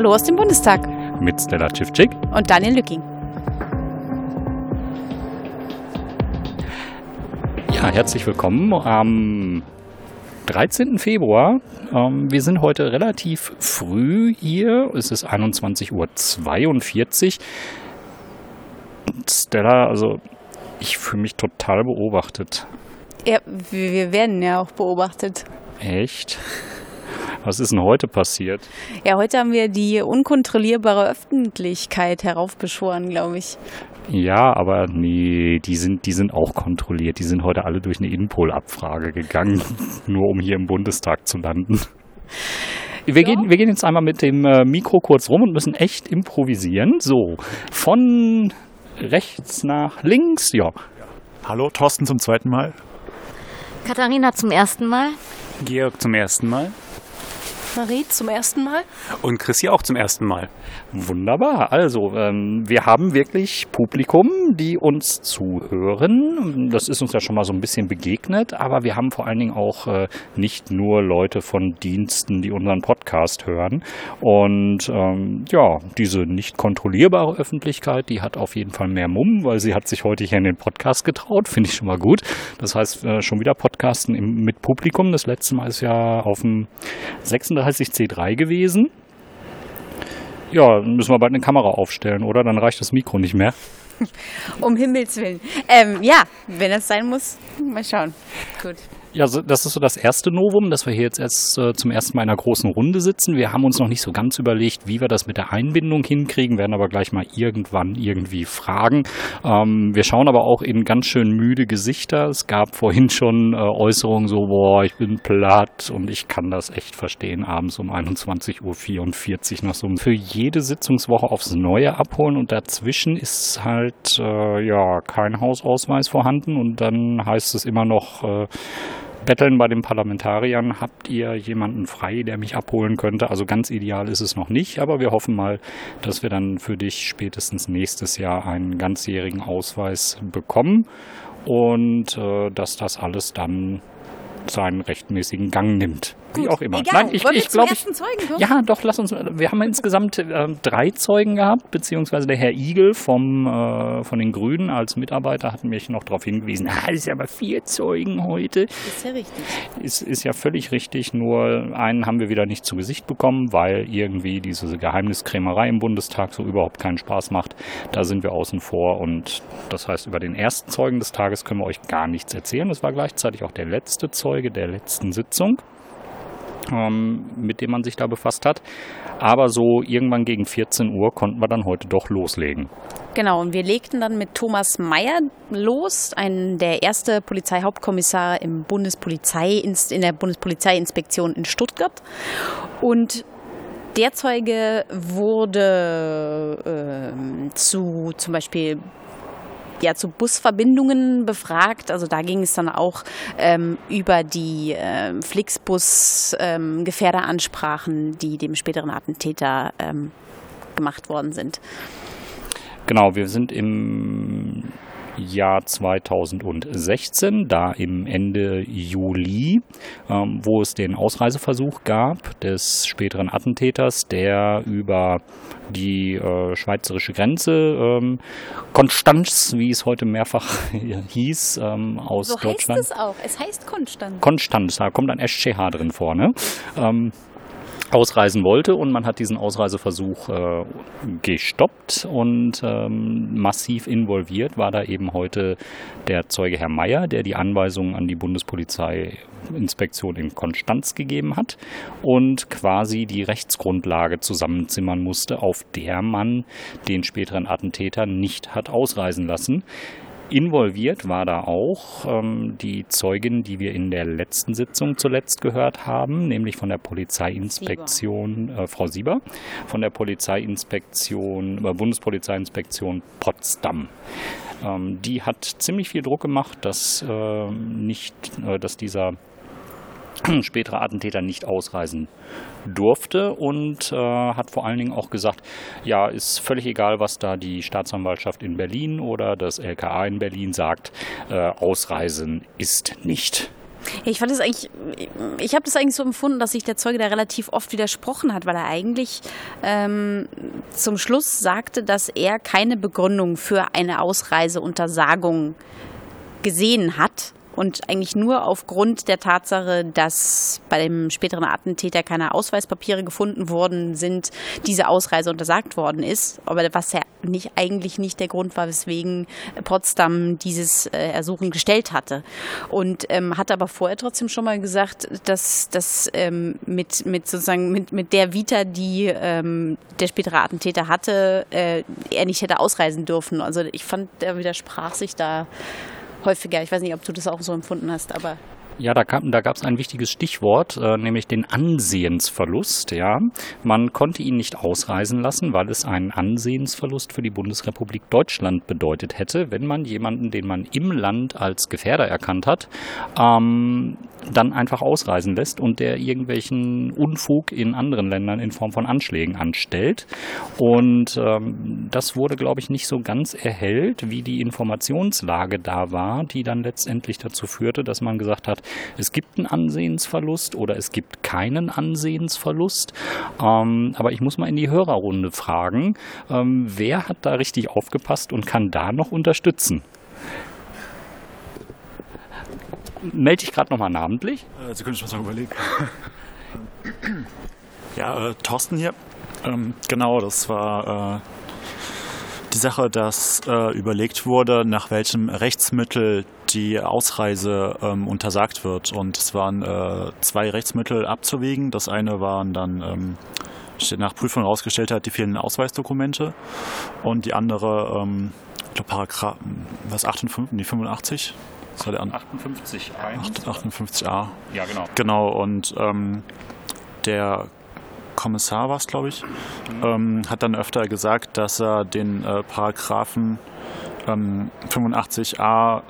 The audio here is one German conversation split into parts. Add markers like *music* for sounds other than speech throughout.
Hallo aus dem Bundestag. Mit Stella Civcik. Und Daniel Lücking. Ja, herzlich willkommen am 13. Februar. Ähm, wir sind heute relativ früh hier. Es ist 21.42 Uhr. Stella, also ich fühle mich total beobachtet. Ja, wir werden ja auch beobachtet. Echt? Was ist denn heute passiert? Ja, heute haben wir die unkontrollierbare Öffentlichkeit heraufbeschworen, glaube ich. Ja, aber nee, die sind, die sind auch kontrolliert. Die sind heute alle durch eine Inpol-Abfrage gegangen, *laughs* nur um hier im Bundestag zu landen. Wir, ja. gehen, wir gehen jetzt einmal mit dem äh, Mikro kurz rum und müssen echt improvisieren. So, von rechts nach links, ja. Hallo, Thorsten zum zweiten Mal. Katharina zum ersten Mal. Georg zum ersten Mal. Marie zum ersten Mal. Und Chrissy auch zum ersten Mal. Wunderbar. Also, ähm, wir haben wirklich Publikum, die uns zuhören. Das ist uns ja schon mal so ein bisschen begegnet, aber wir haben vor allen Dingen auch äh, nicht nur Leute von Diensten, die unseren Podcast hören. Und ähm, ja, diese nicht kontrollierbare Öffentlichkeit, die hat auf jeden Fall mehr Mumm, weil sie hat sich heute hier in den Podcast getraut. Finde ich schon mal gut. Das heißt, äh, schon wieder Podcasten im, mit Publikum. Das letzte Mal ist ja auf dem 36C3 gewesen. Ja, müssen wir bald eine Kamera aufstellen, oder? Dann reicht das Mikro nicht mehr. *laughs* um Himmels Willen. Ähm, ja, wenn das sein muss, mal schauen. Gut. Ja, das ist so das erste Novum, dass wir hier jetzt erst äh, zum ersten Mal in einer großen Runde sitzen. Wir haben uns noch nicht so ganz überlegt, wie wir das mit der Einbindung hinkriegen, werden aber gleich mal irgendwann irgendwie fragen. Ähm, wir schauen aber auch in ganz schön müde Gesichter. Es gab vorhin schon äh, Äußerungen so, boah, ich bin platt und ich kann das echt verstehen, abends um 21.44 Uhr noch so für jede Sitzungswoche aufs Neue abholen und dazwischen ist halt äh, ja kein Hausausweis vorhanden und dann heißt es immer noch, äh, Betteln bei den Parlamentariern. Habt ihr jemanden frei, der mich abholen könnte? Also ganz ideal ist es noch nicht, aber wir hoffen mal, dass wir dann für dich spätestens nächstes Jahr einen ganzjährigen Ausweis bekommen und äh, dass das alles dann seinen rechtmäßigen Gang nimmt. Wie auch immer. Egal. Nein, ich, ich glaube, ja, doch, lass uns. Wir haben insgesamt äh, drei Zeugen gehabt, beziehungsweise der Herr Igel vom äh, von den Grünen als Mitarbeiter hat mich noch darauf hingewiesen. Ah, *laughs* das ist ja aber vier Zeugen heute. Ist ja richtig. Ist, ist ja völlig richtig. Nur einen haben wir wieder nicht zu Gesicht bekommen, weil irgendwie diese Geheimniskrämerei im Bundestag so überhaupt keinen Spaß macht. Da sind wir außen vor und das heißt, über den ersten Zeugen des Tages können wir euch gar nichts erzählen. Das war gleichzeitig auch der letzte Zeuge der letzten Sitzung mit dem man sich da befasst hat. Aber so irgendwann gegen 14 Uhr konnten wir dann heute doch loslegen. Genau, und wir legten dann mit Thomas Mayer los, ein, der erste Polizeihauptkommissar im Bundespolizei, in der Bundespolizeiinspektion in Stuttgart. Und der Zeuge wurde äh, zu zum Beispiel ja, zu Busverbindungen befragt. Also da ging es dann auch ähm, über die äh, Flixbus-Gefährderansprachen, ähm, die dem späteren Attentäter ähm, gemacht worden sind. Genau, wir sind im Jahr 2016, da im Ende Juli, ähm, wo es den Ausreiseversuch gab des späteren Attentäters, der über die äh, schweizerische Grenze ähm, Konstanz, wie es heute mehrfach *laughs* hieß, ähm, aus so Deutschland. So heißt es auch. Es heißt Konstanz. Konstanz, da kommt ein SCH drin vorne. Ähm, ausreisen wollte und man hat diesen Ausreiseversuch äh, gestoppt und ähm, massiv involviert war da eben heute der Zeuge Herr Mayer, der die Anweisungen an die Bundespolizeiinspektion in Konstanz gegeben hat und quasi die Rechtsgrundlage zusammenzimmern musste, auf der man den späteren Attentäter nicht hat ausreisen lassen. Involviert war da auch ähm, die Zeugin, die wir in der letzten Sitzung zuletzt gehört haben, nämlich von der Polizeiinspektion. Äh, Frau Sieber, von der Polizeiinspektion, äh, Bundespolizeiinspektion Potsdam. Ähm, die hat ziemlich viel Druck gemacht, dass äh, nicht, äh, dass dieser *clears throat* spätere Attentäter nicht ausreisen durfte und äh, hat vor allen Dingen auch gesagt, ja, ist völlig egal, was da die Staatsanwaltschaft in Berlin oder das LKA in Berlin sagt, äh, Ausreisen ist nicht. Ich fand es eigentlich, ich habe das eigentlich so empfunden, dass sich der Zeuge da relativ oft widersprochen hat, weil er eigentlich ähm, zum Schluss sagte, dass er keine Begründung für eine Ausreiseuntersagung gesehen hat und eigentlich nur aufgrund der Tatsache, dass bei dem späteren Attentäter keine Ausweispapiere gefunden worden sind, diese Ausreise untersagt worden ist. Aber was ja nicht, eigentlich nicht der Grund war, weswegen Potsdam dieses äh, Ersuchen gestellt hatte. Und ähm, hat aber vorher trotzdem schon mal gesagt, dass das ähm, mit, mit sozusagen mit, mit der Vita, die ähm, der spätere Attentäter hatte, äh, er nicht hätte ausreisen dürfen. Also ich fand, er widersprach sich da häufiger. Ich weiß nicht, ob du das auch so empfunden hast, aber ja, da, kam, da gab es ein wichtiges Stichwort, äh, nämlich den Ansehensverlust. Ja, man konnte ihn nicht ausreisen lassen, weil es einen Ansehensverlust für die Bundesrepublik Deutschland bedeutet hätte, wenn man jemanden, den man im Land als Gefährder erkannt hat, ähm, dann einfach ausreisen lässt und der irgendwelchen Unfug in anderen Ländern in Form von Anschlägen anstellt. Und ähm, das wurde, glaube ich, nicht so ganz erhellt, wie die Informationslage da war, die dann letztendlich dazu führte, dass man gesagt hat, es gibt einen Ansehensverlust oder es gibt keinen Ansehensverlust. Ähm, aber ich muss mal in die Hörerrunde fragen, ähm, wer hat da richtig aufgepasst und kann da noch unterstützen? Melde ich gerade nochmal namentlich? Äh, Sie können schon mal überlegen. ja, äh, Thorsten hier. Ähm, genau, das war äh, die Sache, dass äh, überlegt wurde, nach welchem Rechtsmittel die Ausreise ähm, untersagt wird. Und es waren äh, zwei Rechtsmittel abzuwägen. Das eine waren dann ähm, nach Prüfung herausgestellt hat, die fehlenden Ausweisdokumente. Und die andere, ähm, ich glaube, Paragraph, was, 58, nee, 85? Das war der 58 58a. Ja, genau. Genau, und ähm, der Kommissar war es, glaube ich, ähm, hat dann öfter gesagt, dass er den äh, Paragraphen ähm, 85a,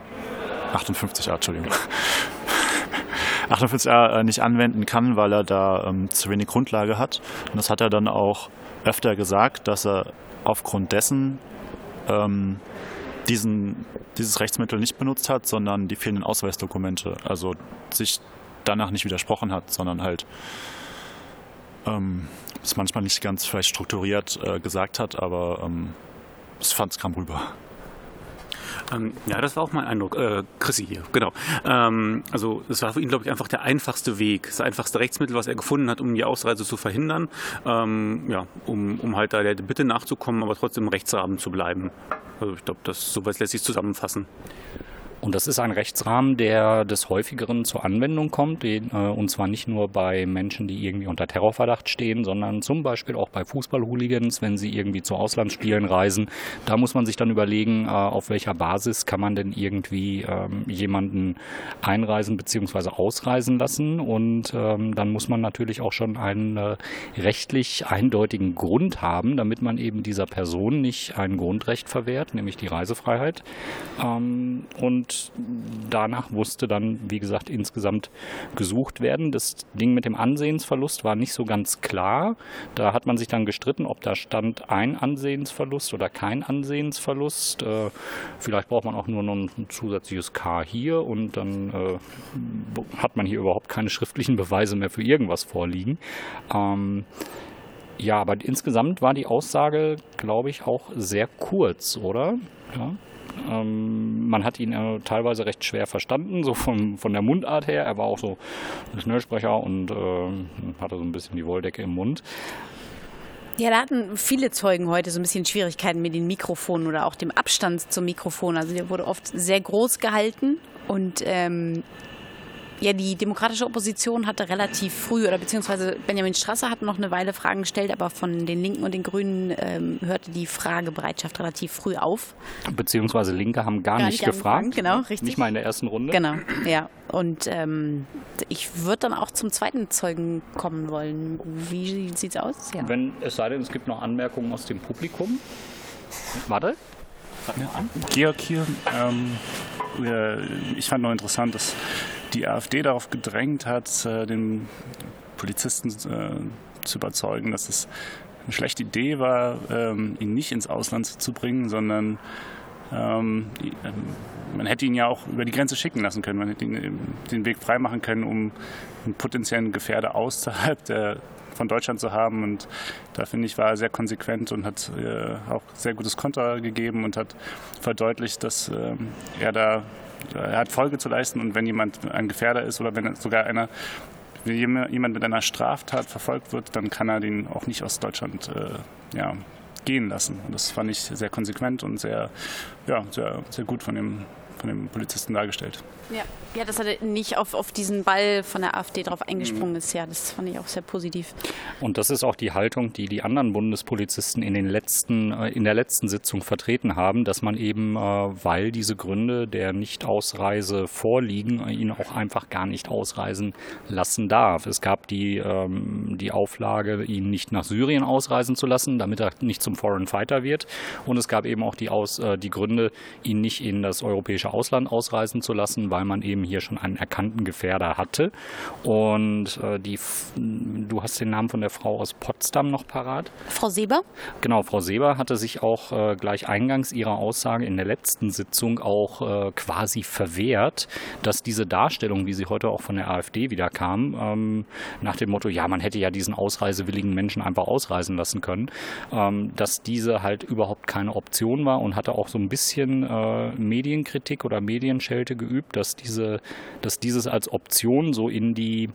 58a, Entschuldigung, *laughs* 58a äh, nicht anwenden kann, weil er da ähm, zu wenig Grundlage hat. Und das hat er dann auch öfter gesagt, dass er aufgrund dessen ähm, diesen, dieses Rechtsmittel nicht benutzt hat, sondern die fehlenden Ausweisdokumente, also sich danach nicht widersprochen hat, sondern halt ähm, es manchmal nicht ganz vielleicht strukturiert äh, gesagt hat, aber ähm, es fand es kam rüber. Ähm, ja, das war auch mein Eindruck. Äh, Chrissy hier, genau. Ähm, also es war für ihn, glaube ich, einfach der einfachste Weg, das einfachste Rechtsmittel, was er gefunden hat, um die Ausreise zu verhindern. Ähm, ja, um, um halt da der Bitte nachzukommen, aber trotzdem im Rechtsrahmen zu bleiben. Also ich glaube, das sowas lässt sich zusammenfassen. Und das ist ein Rechtsrahmen, der des häufigeren zur Anwendung kommt, äh, und zwar nicht nur bei Menschen, die irgendwie unter Terrorverdacht stehen, sondern zum Beispiel auch bei Fußballhooligans, wenn sie irgendwie zu Auslandsspielen reisen. Da muss man sich dann überlegen, äh, auf welcher Basis kann man denn irgendwie ähm, jemanden einreisen bzw. ausreisen lassen. Und ähm, dann muss man natürlich auch schon einen äh, rechtlich eindeutigen Grund haben, damit man eben dieser Person nicht ein Grundrecht verwehrt, nämlich die Reisefreiheit. Ähm, und danach musste dann, wie gesagt, insgesamt gesucht werden. Das Ding mit dem Ansehensverlust war nicht so ganz klar. Da hat man sich dann gestritten, ob da stand ein Ansehensverlust oder kein Ansehensverlust. Äh, vielleicht braucht man auch nur noch ein zusätzliches K hier und dann äh, hat man hier überhaupt keine schriftlichen Beweise mehr für irgendwas vorliegen. Ähm, ja, aber insgesamt war die Aussage, glaube ich, auch sehr kurz, oder? Ja. Ähm, man hat ihn äh, teilweise recht schwer verstanden, so von, von der Mundart her. Er war auch so ein Schnellsprecher und äh, hatte so ein bisschen die Wolldecke im Mund. Ja, da hatten viele Zeugen heute so ein bisschen Schwierigkeiten mit den Mikrofonen oder auch dem Abstand zum Mikrofon. Also der wurde oft sehr groß gehalten und ähm, ja, die demokratische Opposition hatte relativ früh, oder beziehungsweise Benjamin Strasser hat noch eine Weile Fragen gestellt, aber von den Linken und den Grünen ähm, hörte die Fragebereitschaft relativ früh auf. Beziehungsweise Linke haben gar, gar nicht, nicht gefragt. Genau, richtig. Nicht mal in der ersten Runde. Genau, ja. Und ähm, ich würde dann auch zum zweiten Zeugen kommen wollen. Wie sieht's aus? Ja. Wenn es sei denn, es gibt noch Anmerkungen aus dem Publikum. Warte. Ja, Georg hier. Ähm, ich fand noch interessant, dass die AfD darauf gedrängt hat, äh, den Polizisten äh, zu überzeugen, dass es eine schlechte Idee war, ähm, ihn nicht ins Ausland zu bringen, sondern Ähm, man hätte ihn ja auch über die Grenze schicken lassen können. Man hätte ihn den Weg freimachen können, um einen potenziellen Gefährder außerhalb der, von Deutschland zu haben. Und da finde ich, war er sehr konsequent und hat äh, auch sehr gutes Konter gegeben und hat verdeutlicht, dass äh, er da er hat Folge zu leisten und wenn jemand ein Gefährder ist oder wenn sogar einer wenn jemand mit einer Straftat verfolgt wird, dann kann er den auch nicht aus Deutschland äh, ja, gehen lassen. Und das fand ich sehr konsequent und sehr, ja, sehr, sehr gut von dem, von dem Polizisten dargestellt. Ja, ja dass er nicht auf, auf diesen Ball von der AfD drauf eingesprungen ist. Ja, das fand ich auch sehr positiv. Und das ist auch die Haltung, die die anderen Bundespolizisten in, den letzten, äh, in der letzten Sitzung vertreten haben, dass man eben, äh, weil diese Gründe der Nichtausreise vorliegen, ihn auch einfach gar nicht ausreisen lassen darf. Es gab die, ähm, die Auflage, ihn nicht nach Syrien ausreisen zu lassen, damit er nicht zum Foreign Fighter wird. Und es gab eben auch die, Aus, äh, die Gründe, ihn nicht in das europäische Ausland ausreisen zu lassen, weil weil man eben hier schon einen erkannten Gefährder hatte. Und äh, die, du hast den Namen von der Frau aus Potsdam noch parat. Frau Seber? Genau, Frau Seber hatte sich auch äh, gleich eingangs ihrer Aussage in der letzten Sitzung auch äh, quasi verwehrt, dass diese Darstellung, wie sie heute auch von der AfD wieder kam, ähm, nach dem Motto, ja, man hätte ja diesen ausreisewilligen Menschen einfach ausreisen lassen können, ähm, dass diese halt überhaupt keine Option war und hatte auch so ein bisschen äh, Medienkritik oder Medienschelte geübt, dass diese, dass dieses als Option so in die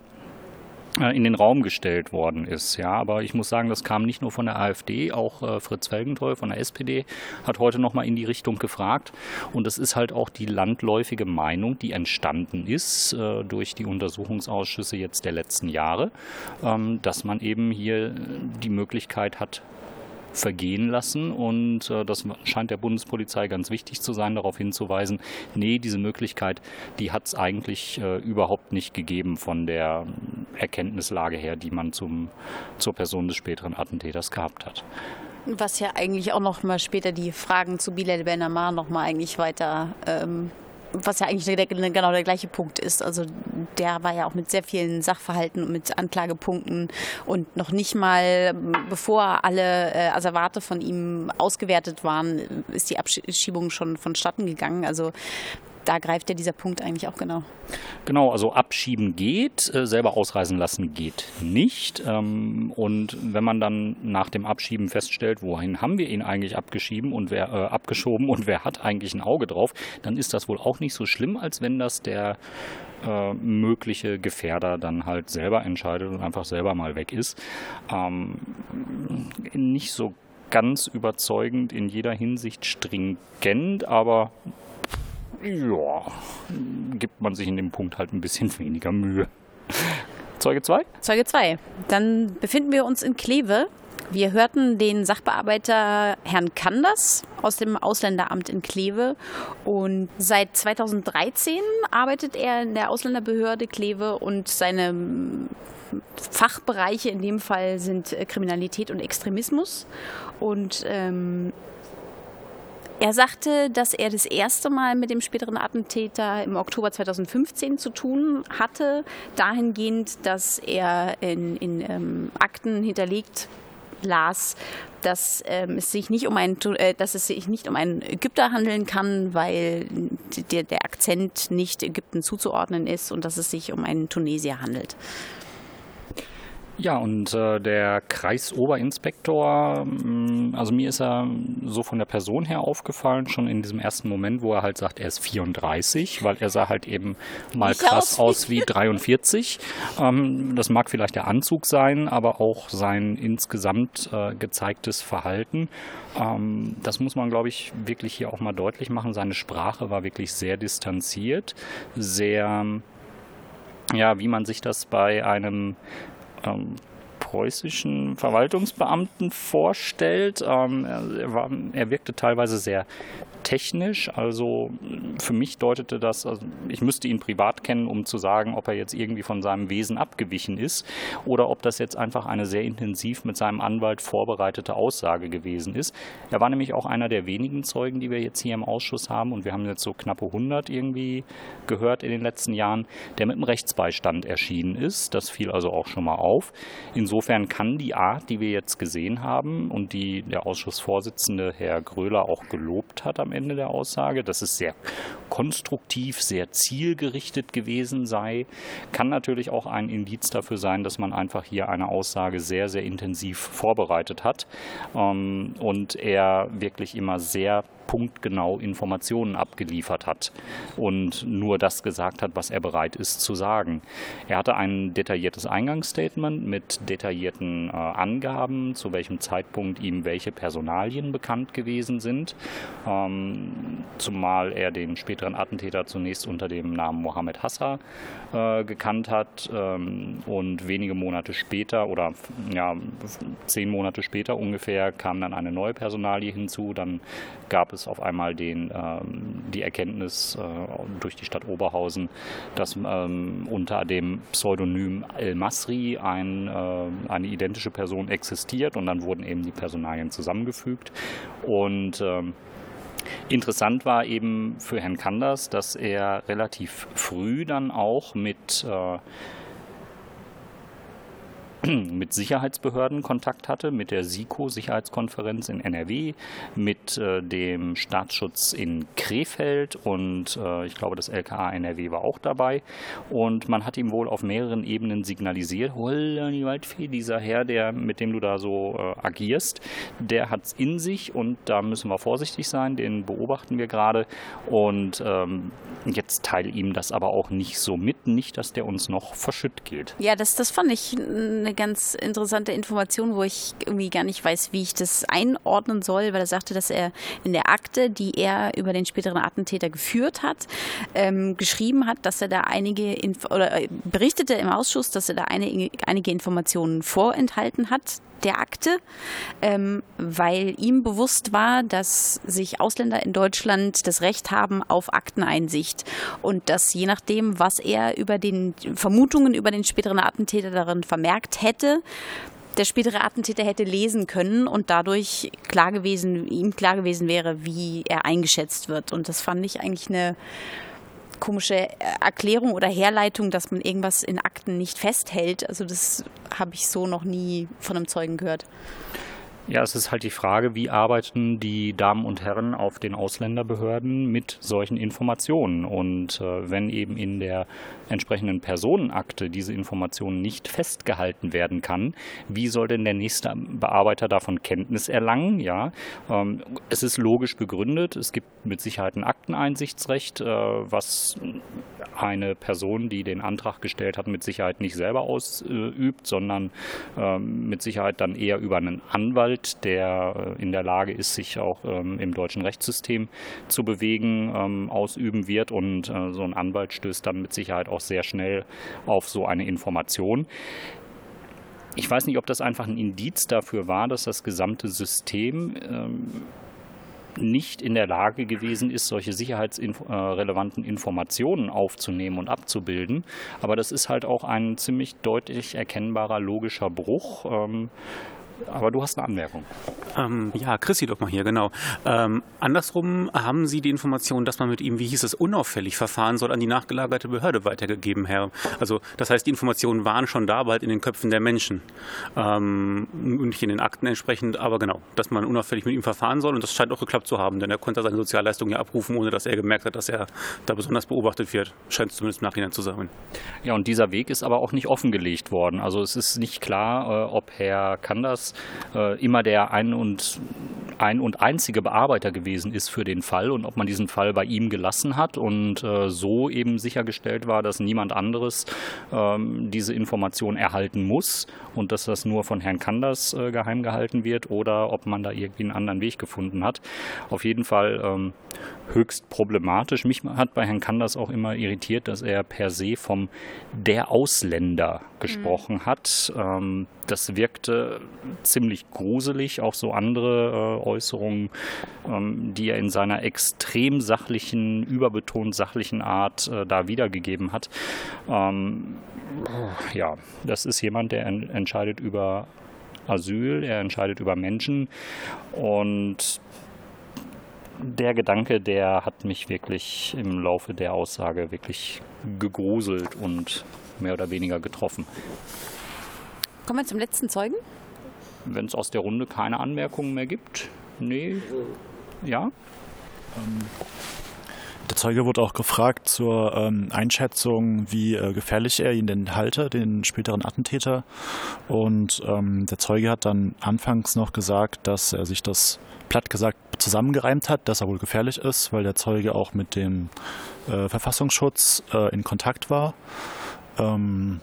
äh, in den Raum gestellt worden ist. Ja, aber ich muss sagen, das kam nicht nur von der AfD, auch äh, Fritz Felgentreu von der SPD hat heute noch mal in die Richtung gefragt. Und es ist halt auch die landläufige Meinung, die entstanden ist äh, durch die Untersuchungsausschüsse jetzt der letzten Jahre, ähm, dass man eben hier die Möglichkeit hat, vergehen lassen. Und äh, das scheint der Bundespolizei ganz wichtig zu sein, darauf hinzuweisen, nee, diese Möglichkeit, die hat es eigentlich äh, überhaupt nicht gegeben von der Erkenntnislage her, die man zum, zur Person des späteren Attentäters gehabt hat. Was ja eigentlich auch noch mal später die Fragen zu Bilal Ben Ammar noch mal eigentlich weiter ähm, was ja eigentlich der, genau der gleiche Punkt ist. Also der war ja auch mit sehr vielen Sachverhalten und mit Anklagepunkten und noch nicht mal, bevor alle äh, Asservate von ihm ausgewertet waren, ist die Abschiebung schon vonstatten gegangen. Also da greift ja dieser Punkt eigentlich auch genau. Genau, also abschieben geht, äh, selber ausreisen lassen geht nicht. Ähm, und wenn man dann nach dem Abschieben feststellt, wohin haben wir ihn eigentlich abgeschieben und wer äh, abgeschoben und wer hat eigentlich ein Auge drauf, dann ist das wohl auch nicht so schlimm, als wenn das der äh, mögliche Gefährder dann halt selber entscheidet und einfach selber mal weg ist. Ähm, nicht so ganz überzeugend in jeder Hinsicht stringent, aber ja, gibt man sich in dem Punkt halt ein bisschen *laughs* weniger Mühe. Zeuge 2? Zeuge 2. Dann befinden wir uns in Kleve. Wir hörten den Sachbearbeiter Herrn Kanders aus dem Ausländeramt in Kleve und seit 2013 arbeitet er in der Ausländerbehörde Kleve und seine Fachbereiche in dem Fall sind Kriminalität und Extremismus und ähm, er sagte, dass er das erste Mal mit dem späteren Attentäter im Oktober 2015 zu tun hatte, dahingehend, dass er in, in ähm, Akten hinterlegt las, dass, ähm, es sich nicht um einen, äh, dass es sich nicht um einen Ägypter handeln kann, weil der, der Akzent nicht Ägypten zuzuordnen ist und dass es sich um einen Tunesier handelt. Ja, und äh, der Kreisoberinspektor, mm, also mir ist er so von der Person her aufgefallen, schon in diesem ersten Moment, wo er halt sagt, er ist 34, weil er sah halt eben mal ich krass aus wie *laughs* 43. Ähm, das mag vielleicht der Anzug sein, aber auch sein insgesamt äh, gezeigtes Verhalten. Ähm, das muss man, glaube ich, wirklich hier auch mal deutlich machen. Seine Sprache war wirklich sehr distanziert, sehr ja, wie man sich das bei einem ähm, preußischen Verwaltungsbeamten vorstellt. Ähm, er, war, er wirkte teilweise sehr technisch. Also für mich deutete das, also ich müsste ihn privat kennen, um zu sagen, ob er jetzt irgendwie von seinem Wesen abgewichen ist oder ob das jetzt einfach eine sehr intensiv mit seinem Anwalt vorbereitete Aussage gewesen ist. Er war nämlich auch einer der wenigen Zeugen, die wir jetzt hier im Ausschuss haben und wir haben jetzt so knappe 100 irgendwie gehört in den letzten Jahren, der mit einem Rechtsbeistand erschienen ist. Das fiel also auch schon mal auf. Insofern kann die Art, die wir jetzt gesehen haben und die der Ausschussvorsitzende Herr Gröler auch gelobt hat am Ende der Aussage, dass es sehr konstruktiv, sehr zielgerichtet gewesen sei. Kann natürlich auch ein Indiz dafür sein, dass man einfach hier eine Aussage sehr, sehr intensiv vorbereitet hat ähm, und er wirklich immer sehr punktgenau Informationen abgeliefert hat und nur das gesagt hat, was er bereit ist zu sagen. Er hatte ein detailliertes Eingangsstatement mit detaillierten äh, Angaben, zu welchem Zeitpunkt ihm welche Personalien bekannt gewesen sind, ähm, zumal er den späteren Attentäter zunächst unter dem Namen Mohammed Hassa äh, gekannt hat ähm, und wenige Monate später oder ja, zehn Monate später ungefähr kam dann eine neue Personalie hinzu, dann gab es auf einmal den, ähm, die Erkenntnis äh, durch die Stadt Oberhausen, dass ähm, unter dem Pseudonym El Masri ein, äh, eine identische Person existiert und dann wurden eben die Personalien zusammengefügt. Und ähm, Interessant war eben für Herrn Kanders, dass er relativ früh dann auch mit äh, *clears throat* mit Sicherheitsbehörden Kontakt hatte, mit der SIKO, Sicherheitskonferenz in NRW, mit äh, dem Staatsschutz in Krefeld und äh, ich glaube, das LKA NRW war auch dabei. Und man hat ihm wohl auf mehreren Ebenen signalisiert, die Waldfee, dieser Herr, der, mit dem du da so äh, agierst, der hat es in sich und da müssen wir vorsichtig sein, den beobachten wir gerade. Und ähm, jetzt teile ihm das aber auch nicht so mit, nicht, dass der uns noch verschütt geht. Ja, das, das fand ich eine ganz interessante Information, wo ich irgendwie gar nicht weiß, wie ich das einordnen soll, weil er sagte, dass er in der Akte, die er über den späteren Attentäter geführt hat, ähm, geschrieben hat, dass er da einige Inf oder äh, berichtete im Ausschuss, dass er da eine, einige Informationen vorenthalten hat, der Akte, ähm, weil ihm bewusst war, dass sich Ausländer in Deutschland das Recht haben auf Akteneinsicht und dass je nachdem, was er über den Vermutungen über den späteren Attentäter darin vermerkt hätte, der spätere Attentäter hätte lesen können und dadurch klar gewesen, ihm klar gewesen wäre, wie er eingeschätzt wird. Und das fand ich eigentlich eine komische äh, Erklärung oder Herleitung, dass man irgendwas in Akten nicht festhält. Also das habe ich so noch nie von einem Zeugen gehört. Ja, es ist halt die Frage, wie arbeiten die Damen und Herren auf den Ausländerbehörden mit solchen Informationen? Und äh, wenn eben in der entsprechenden Personenakte diese Information nicht festgehalten werden kann, wie soll denn der nächste Bearbeiter davon Kenntnis erlangen? Ja, ähm, es ist logisch begründet. Es gibt mit Sicherheit ein Akteneinsichtsrecht, äh, was eine Person, die den Antrag gestellt hat, mit Sicherheit nicht selber ausübt, sondern äh, mit Sicherheit dann eher über einen Anwalt Anwalt, der äh, in der Lage ist, sich auch ähm, im deutschen Rechtssystem zu bewegen, ähm, ausüben wird. Und äh, so ein Anwalt stößt dann mit Sicherheit auch sehr schnell auf so eine Information. Ich weiß nicht, ob das einfach ein Indiz dafür war, dass das gesamte System ähm, nicht in der Lage gewesen ist, solche sicherheitsrelevanten Informationen aufzunehmen und abzubilden. Aber das ist halt auch ein ziemlich deutlich erkennbarer logischer Bruch. Aber du hast eine Anmerkung. Ähm, ja, Chrissy doch mal hier, genau. Ähm, andersrum haben Sie die Information, dass man mit ihm, wie hieß es, unauffällig verfahren soll, an die nachgelagerte Behörde weitergegeben, Herr. Also das heißt, die Informationen waren schon da, bald in den Köpfen der Menschen. Ähm, nicht in den Akten entsprechend, aber genau, dass man unauffällig mit ihm verfahren soll. Und das scheint auch geklappt zu haben, denn er konnte seine Sozialleistungen ja abrufen, ohne dass er gemerkt hat, dass er da besonders beobachtet wird. Scheint es zumindest im Nachhinein zu sein. Ja, und dieser Weg ist aber auch nicht offengelegt worden. Also es ist nicht klar, äh, ob Herr Kanders äh, immer der ein und, ein und einzige Bearbeiter gewesen ist für den Fall und ob man diesen Fall bei ihm gelassen hat und äh, so eben sichergestellt war, dass niemand anderes ähm, diese Information erhalten muss und dass das nur von Herrn Kanders äh, geheim gehalten wird oder ob man da irgendwie einen anderen Weg gefunden hat. Auf jeden Fall ähm, höchst problematisch. Mich hat bei Herrn Kanders auch immer irritiert, dass er per se vom der Ausländer gesprochen mhm. hat. Ähm, das wirkte ziemlich gruselig, auch so andere äh, Äußerungen, ähm, die er in seiner extrem sachlichen, überbetont sachlichen Art äh, da wiedergegeben hat. Ähm, ja, das ist jemand, der en entscheidet über Asyl, er entscheidet über Menschen und der Gedanke, der hat mich wirklich im Laufe der Aussage wirklich gegruselt und mehr oder weniger getroffen. Kommen wir zum letzten Zeugen? Wenn es aus der Runde keine Anmerkungen mehr gibt. Nee. Ja? Ähm, der Zeuge wurde auch gefragt zur ähm, Einschätzung, wie äh, gefährlich er ihn denn halte, den späteren Attentäter. Und ähm, der Zeuge hat dann anfangs noch gesagt, dass er sich das platt gesagt zusammengereimt hat, dass er wohl gefährlich ist, weil der Zeuge auch mit dem äh, Verfassungsschutz äh, in Kontakt war. Ähm,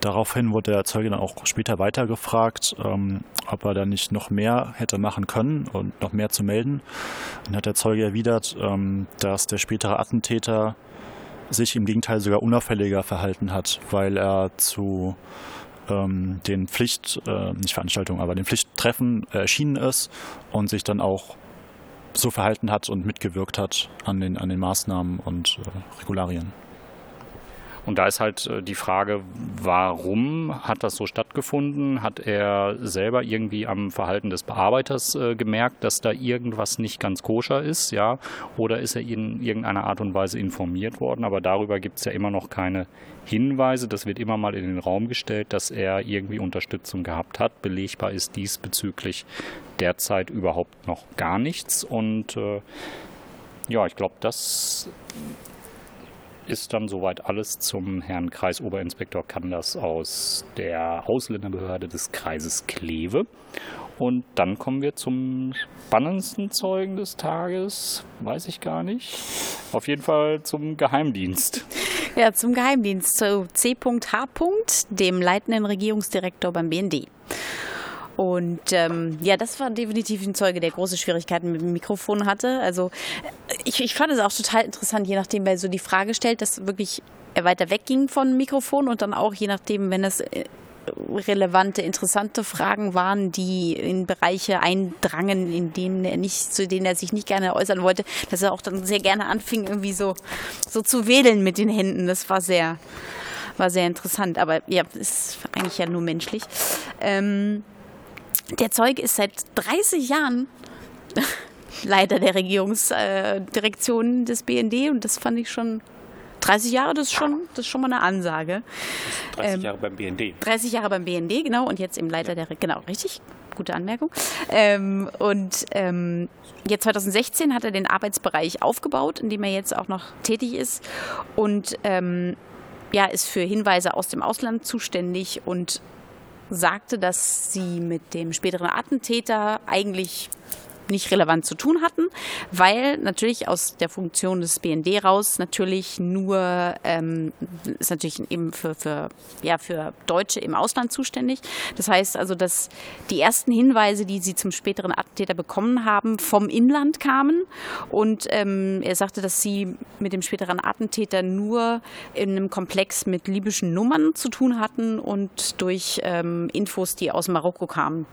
Daraufhin wurde der Zeuge dann auch später weitergefragt, ähm, ob er da nicht noch mehr hätte machen können und noch mehr zu melden. Dann hat der Zeuge erwidert, ähm, dass der spätere Attentäter sich im Gegenteil sogar unauffälliger verhalten hat, weil er zu ähm, den Pflicht, äh, nicht Veranstaltungen, aber den Pflichttreffen erschienen ist und sich dann auch so verhalten hat und mitgewirkt hat an den, an den Maßnahmen und äh, Regularien. Und da ist halt äh, die Frage, warum hat das so stattgefunden? Hat er selber irgendwie am Verhalten des Bearbeiters äh, gemerkt, dass da irgendwas nicht ganz koscher ist, ja? Oder ist er in irgendeiner Art und Weise informiert worden? Aber darüber gibt es ja immer noch keine Hinweise. Das wird immer mal in den Raum gestellt, dass er irgendwie Unterstützung gehabt hat. Belegbar ist diesbezüglich derzeit überhaupt noch gar nichts. Und äh, ja, ich glaube, das ist dann soweit alles zum Herrn Kreisoberinspektor Kanders aus der Ausländerbehörde des Kreises Kleve. Und dann kommen wir zum spannendsten Zeugen des Tages, weiß ich gar nicht. Auf jeden Fall zum Geheimdienst. Ja, zum Geheimdienst, zu C.H., dem leitenden Regierungsdirektor beim BND. Und ähm, ja, das war definitiv ein Zeuge, der große Schwierigkeiten mit dem Mikrofon hatte. Also ich, ich fand es auch total interessant, je nachdem, wer so die Frage stellt, dass wirklich er weiter wegging vom Mikrofon und dann auch je nachdem, wenn es äh, relevante, interessante Fragen waren, die in Bereiche eindrangen, in denen er nicht, zu denen er sich nicht gerne äußern wollte, dass er auch dann sehr gerne anfing, irgendwie so, so zu wedeln mit den Händen. Das war sehr, war sehr interessant. Aber ja, ist eigentlich ja nur menschlich. Ähm, der Zeuge ist seit 30 Jahren *laughs* Leiter der Regierungsdirektion des BND und das fand ich schon 30 Jahre, das ist schon, das ist schon mal eine Ansage. 30 ähm, Jahre beim BND. 30 Jahre beim BND, genau, und jetzt im Leiter der, genau, richtig, gute Anmerkung. Ähm, und ähm, jetzt 2016 hat er den Arbeitsbereich aufgebaut, in dem er jetzt auch noch tätig ist und ähm, ja, ist für Hinweise aus dem Ausland zuständig und sagte, dass sie mit dem späteren Attentäter eigentlich nicht relevant zu tun hatten, weil natürlich aus der Funktion des BND raus natürlich nur ähm, ist natürlich eben für, für, ja, für Deutsche im Ausland zuständig. Das heißt also, dass die ersten Hinweise, die sie zum späteren Attentäter bekommen haben, vom Inland kamen. Und ähm, er sagte, dass sie mit dem späteren Attentäter nur in einem Komplex mit libyschen Nummern zu tun hatten und durch ähm, Infos, die aus Marokko kamen.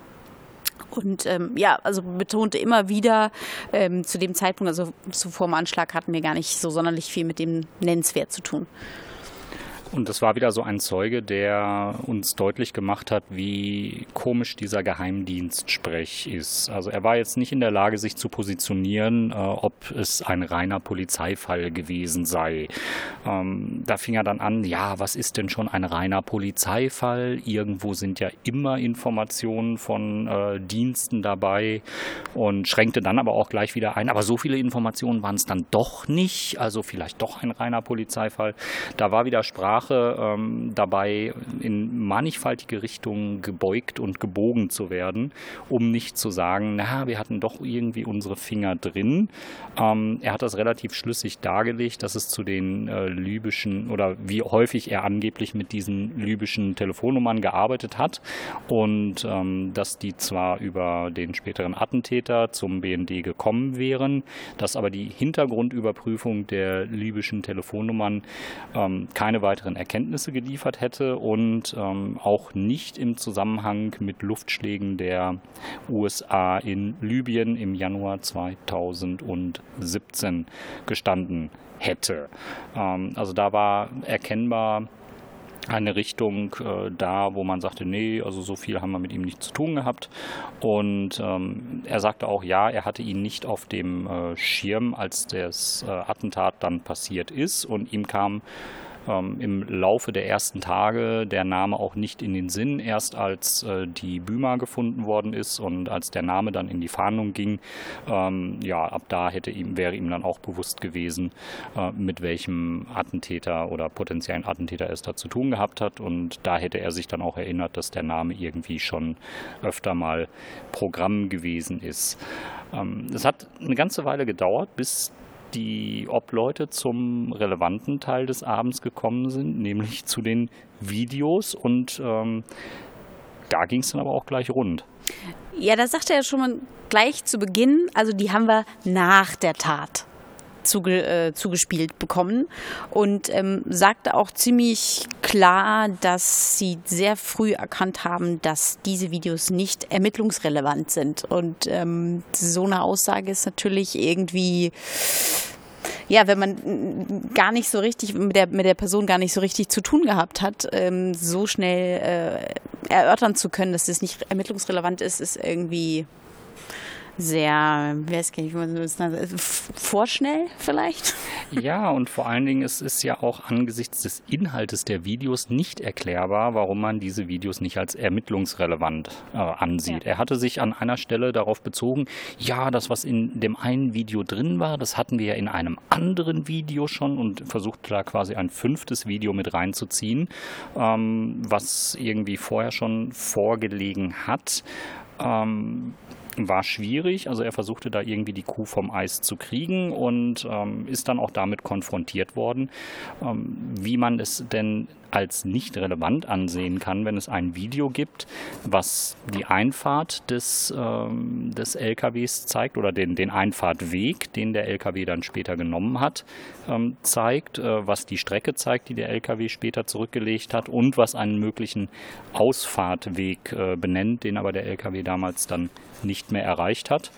Und ähm, ja, also betonte immer wieder ähm, zu dem Zeitpunkt, also zuvor dem Anschlag hatten wir gar nicht so sonderlich viel mit dem Nennenswert zu tun. Und das war wieder so ein Zeuge, der uns deutlich gemacht hat, wie komisch dieser Geheimdienstsprech ist. Also er war jetzt nicht in der Lage, sich zu positionieren, äh, ob es ein reiner Polizeifall gewesen sei. Ähm, da fing er dann an, ja, was ist denn schon ein reiner Polizeifall? Irgendwo sind ja immer Informationen von äh, Diensten dabei und schränkte dann aber auch gleich wieder ein. Aber so viele Informationen waren es dann doch nicht. Also vielleicht doch ein reiner Polizeifall. Da war wieder Sprache Sprache ähm, dabei in mannigfaltige Richtungen gebeugt und gebogen zu werden, um nicht zu sagen, na, wir hatten doch irgendwie unsere Finger drin. Ähm, er hat das relativ schlüssig dargelegt, dass es zu den äh, libyschen oder wie häufig er angeblich mit diesen libyschen Telefonnummern gearbeitet hat und ähm, dass die zwar über den späteren Attentäter zum BND gekommen wären, dass aber die Hintergrundüberprüfung der libyschen Telefonnummern ähm, keine weitere weiteren Erkenntnisse geliefert hätte und ähm, auch nicht im Zusammenhang mit Luftschlägen der USA in Libyen im Januar 2017 gestanden hätte. Ähm, also da war erkennbar, eine Richtung äh, da, wo man sagte, nee, also so viel haben wir mit ihm nicht zu tun gehabt. Und ähm, er sagte auch, ja, er hatte ihn nicht auf dem äh, Schirm, als das äh, Attentat dann passiert ist. Und ihm kam ähm, im Laufe der ersten Tage der Name auch nicht in den Sinn. Erst als äh, die Büma gefunden worden ist und als der Name dann in die Fahndung ging, ähm, ja, ab da hätte ihm, wäre ihm dann auch bewusst gewesen, äh, mit welchem Attentäter oder potenziellen Attentäter er es da zu tun gehabt hat. Und da hätte er sich dann auch erinnert, dass der Name irgendwie schon öfter mal Programm gewesen ist. Ähm, es hat eine ganze Weile gedauert, bis die Obleute zum relevanten Teil des Abends gekommen sind, nämlich zu den Videos. Und ähm, da ging es dann aber auch gleich rund. Ja, da sagte er schon mal gleich zu Beginn, also die haben wir nach der Tat zuge, äh, zugespielt bekommen und ähm, sagte auch ziemlich klar, dass sie sehr früh erkannt haben, dass diese Videos nicht ermittlungsrelevant sind. Und ähm, so eine Aussage ist natürlich irgendwie ja, wenn man gar nicht so richtig mit der, mit der Person gar nicht so richtig zu tun gehabt hat, ähm, so schnell äh, erörtern zu können, dass das nicht ermittlungsrelevant ist, ist irgendwie sehr, weiß gar nicht, wie man das nennt, vorschnell vielleicht? *laughs* Ja, und vor allen Dingen es ist ja auch angesichts des Inhaltes der Videos nicht erklärbar, warum man diese Videos nicht als ermittlungsrelevant äh, ansieht. Ja. Er hatte sich an einer Stelle darauf bezogen, ja, das, was in dem einen Video drin war, das hatten wir ja in einem anderen Video schon und versuchte da quasi ein fünftes Video mit reinzuziehen, ähm, was irgendwie vorher schon vorgelegen hat. Ähm, war schwierig. Also er versuchte da irgendwie die Kuh vom Eis zu kriegen und ähm, ist dann auch damit konfrontiert worden, ähm, wie man es denn als nicht relevant ansehen kann, wenn es ein Video gibt, was die Einfahrt des, ähm, des LKWs zeigt oder den, den Einfahrtweg, den der LKW dann später genommen hat, ähm, zeigt, äh, was die Strecke zeigt, die der LKW später zurückgelegt hat und was einen möglichen Ausfahrtweg äh, benennt, den aber der LKW damals dann nicht mehr erreicht hat.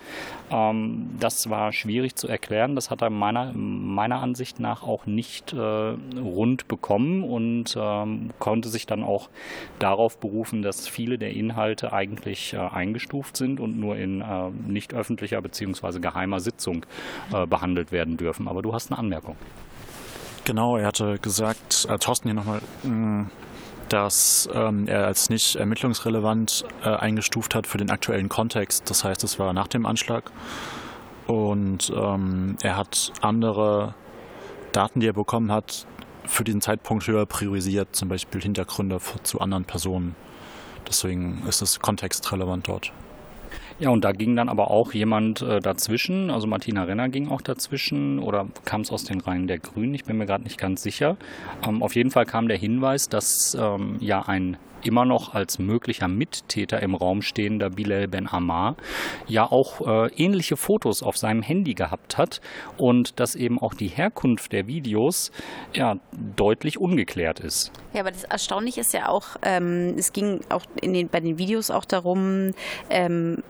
Ähm, das war schwierig zu erklären. Das hat er meiner, meiner Ansicht nach auch nicht äh, rund bekommen und ähm, konnte sich dann auch darauf berufen, dass viele der Inhalte eigentlich äh, eingestuft sind und nur in äh, nicht öffentlicher bzw. geheimer Sitzung äh, behandelt werden dürfen. Aber du hast eine Anmerkung. Genau, er hatte gesagt, äh, Thorsten hier nochmal, mm, dass ähm, er als nicht ermittlungsrelevant äh, eingestuft hat für den aktuellen Kontext. Das heißt, es war nach dem Anschlag. Und ähm, er hat andere Daten, die er bekommen hat, für diesen Zeitpunkt höher priorisiert, zum Beispiel Hintergründe zu anderen Personen. Deswegen ist es kontextrelevant dort. Ja, und da ging dann aber auch jemand äh, dazwischen, also Martina Renner ging auch dazwischen oder kam es aus den Reihen der Grünen, ich bin mir gerade nicht ganz sicher. Ähm, auf jeden Fall kam der Hinweis, dass ähm, ja ein immer noch als möglicher Mittäter im Raum stehender Bilal Ben Ammar ja auch äh, ähnliche Fotos auf seinem Handy gehabt hat und dass eben auch die Herkunft der Videos ja deutlich ungeklärt ist. Ja, aber das Erstaunliche ist ja auch, ähm, es ging auch den, bei den Videos auch darum, ähm,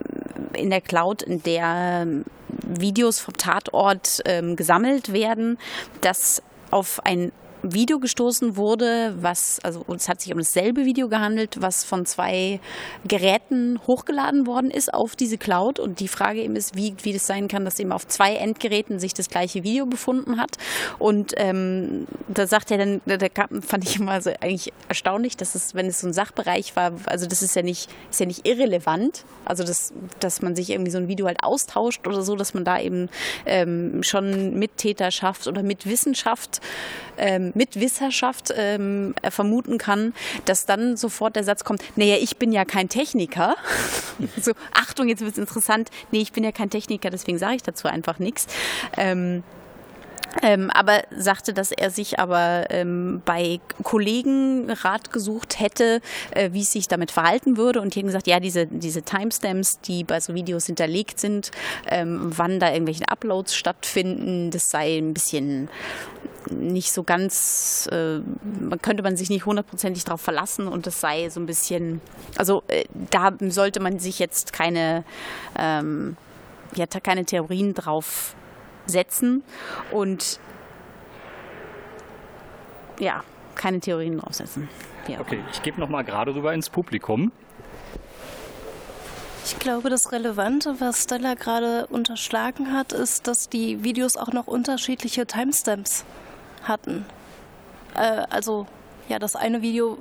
in der Cloud, in der Videos vom Tatort ähm, gesammelt werden, dass auf ein Video gestoßen wurde, was, also es hat sich um dasselbe Video gehandelt, was von zwei Geräten hochgeladen worden ist auf diese Cloud. Und die Frage eben ist, wie, wie das sein kann, dass eben auf zwei Endgeräten sich das gleiche Video befunden hat. Und ähm, da sagt er dann, da fand ich immer so eigentlich erstaunlich, dass es, wenn es so ein Sachbereich war, also das ist ja nicht, ist ja nicht irrelevant. Also das, dass man sich irgendwie so ein Video halt austauscht oder so, dass man da eben ähm, schon Mittäterschaft oder Mitwissenschaft ähm, mit Wissenschaft ähm, vermuten kann, dass dann sofort der Satz kommt, naja, ich bin ja kein Techniker. *laughs* so, Achtung, jetzt wird es interessant. Nee, ich bin ja kein Techniker, deswegen sage ich dazu einfach nichts. Ähm, ähm, aber sagte, dass er sich aber ähm, bei Kollegen Rat gesucht hätte, äh, wie es sich damit verhalten würde. Und die haben gesagt, ja, diese, diese Timestamps, die bei so Videos hinterlegt sind, ähm, wann da irgendwelche Uploads stattfinden, das sei ein bisschen nicht so ganz, äh, könnte man sich nicht hundertprozentig darauf verlassen und das sei so ein bisschen, also äh, da sollte man sich jetzt keine, ähm, ja, keine Theorien drauf setzen und ja, keine Theorien draufsetzen. Ja. Okay, ich gebe nochmal gerade rüber ins Publikum. Ich glaube, das Relevante, was Stella gerade unterschlagen hat, ist, dass die Videos auch noch unterschiedliche Timestamps hatten. äh, also ja, das eine Video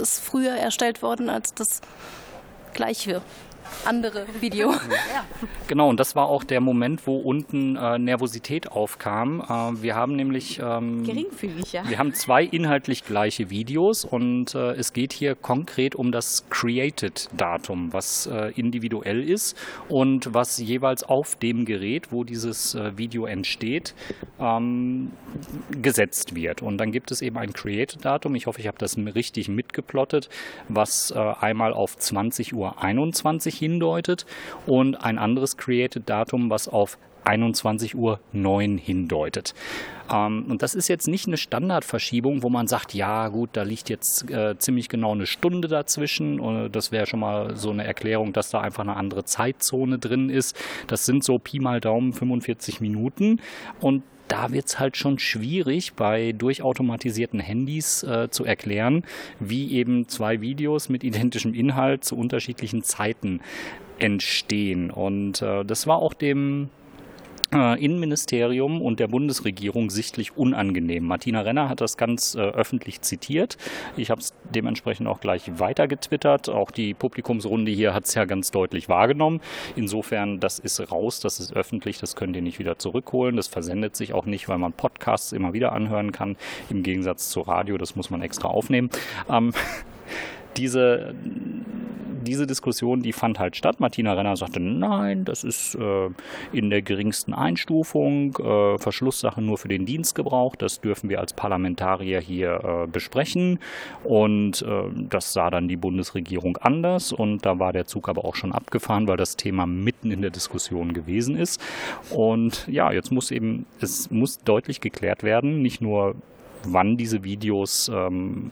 ist früher erstellt worden als das gleiche andere Video. *laughs* Ja. Genau, und das war auch der Moment, wo unten äh, Nervosität aufkam. Äh, wir haben nämlich ähm, geringfügig, ja. Wir haben zwei inhaltlich gleiche Videos und äh, es geht hier konkret um das Created-Datum, was äh, individuell ist und was jeweils auf dem Gerät, wo dieses äh, Video entsteht, ähm, gesetzt wird. Und dann gibt es eben ein Created-Datum. Ich hoffe, ich habe das richtig mitgeplottet, was äh, einmal auf 20 Uhr 21 hindeutet und ein anderes Created-Datum, was auf 21 Uhr 9 hindeutet. Ähm, und das ist jetzt nicht eine Standardverschiebung, wo man sagt, ja gut, da liegt jetzt äh, ziemlich genau eine Stunde dazwischen. Und das wäre schon mal so eine Erklärung, dass da einfach eine andere Zeitzone drin ist. Das sind so Pi mal Daumen 45 Minuten. Und da wird es halt schon schwierig, bei durchautomatisierten Handys äh, zu erklären, wie eben zwei Videos mit identischem Inhalt zu unterschiedlichen Zeiten entstehen. Und äh, das war auch dem Innenministerium und der Bundesregierung sichtlich unangenehm. Martina Renner hat das ganz äh, öffentlich zitiert. Ich habe es dementsprechend auch gleich weiter getwittert. Auch die Publikumsrunde hier hat es ja ganz deutlich wahrgenommen. Insofern, das ist raus, das ist öffentlich, das könnt ihr nicht wieder zurückholen. Das versendet sich auch nicht, weil man Podcasts immer wieder anhören kann. Im Gegensatz zu Radio, das muss man extra aufnehmen. Ähm, *laughs* diese diese Diskussion, die fand halt statt. Martina Renner sagte, nein, das ist äh, in der geringsten Einstufung, äh, Verschlusssache nur für den Dienstgebrauch, das dürfen wir als Parlamentarier hier äh, besprechen. Und äh, das sah dann die Bundesregierung anders und da war der Zug aber auch schon abgefahren, weil das Thema mitten in der Diskussion gewesen ist. Und ja, jetzt muss eben, es muss deutlich geklärt werden, nicht nur wann diese Videos ähm,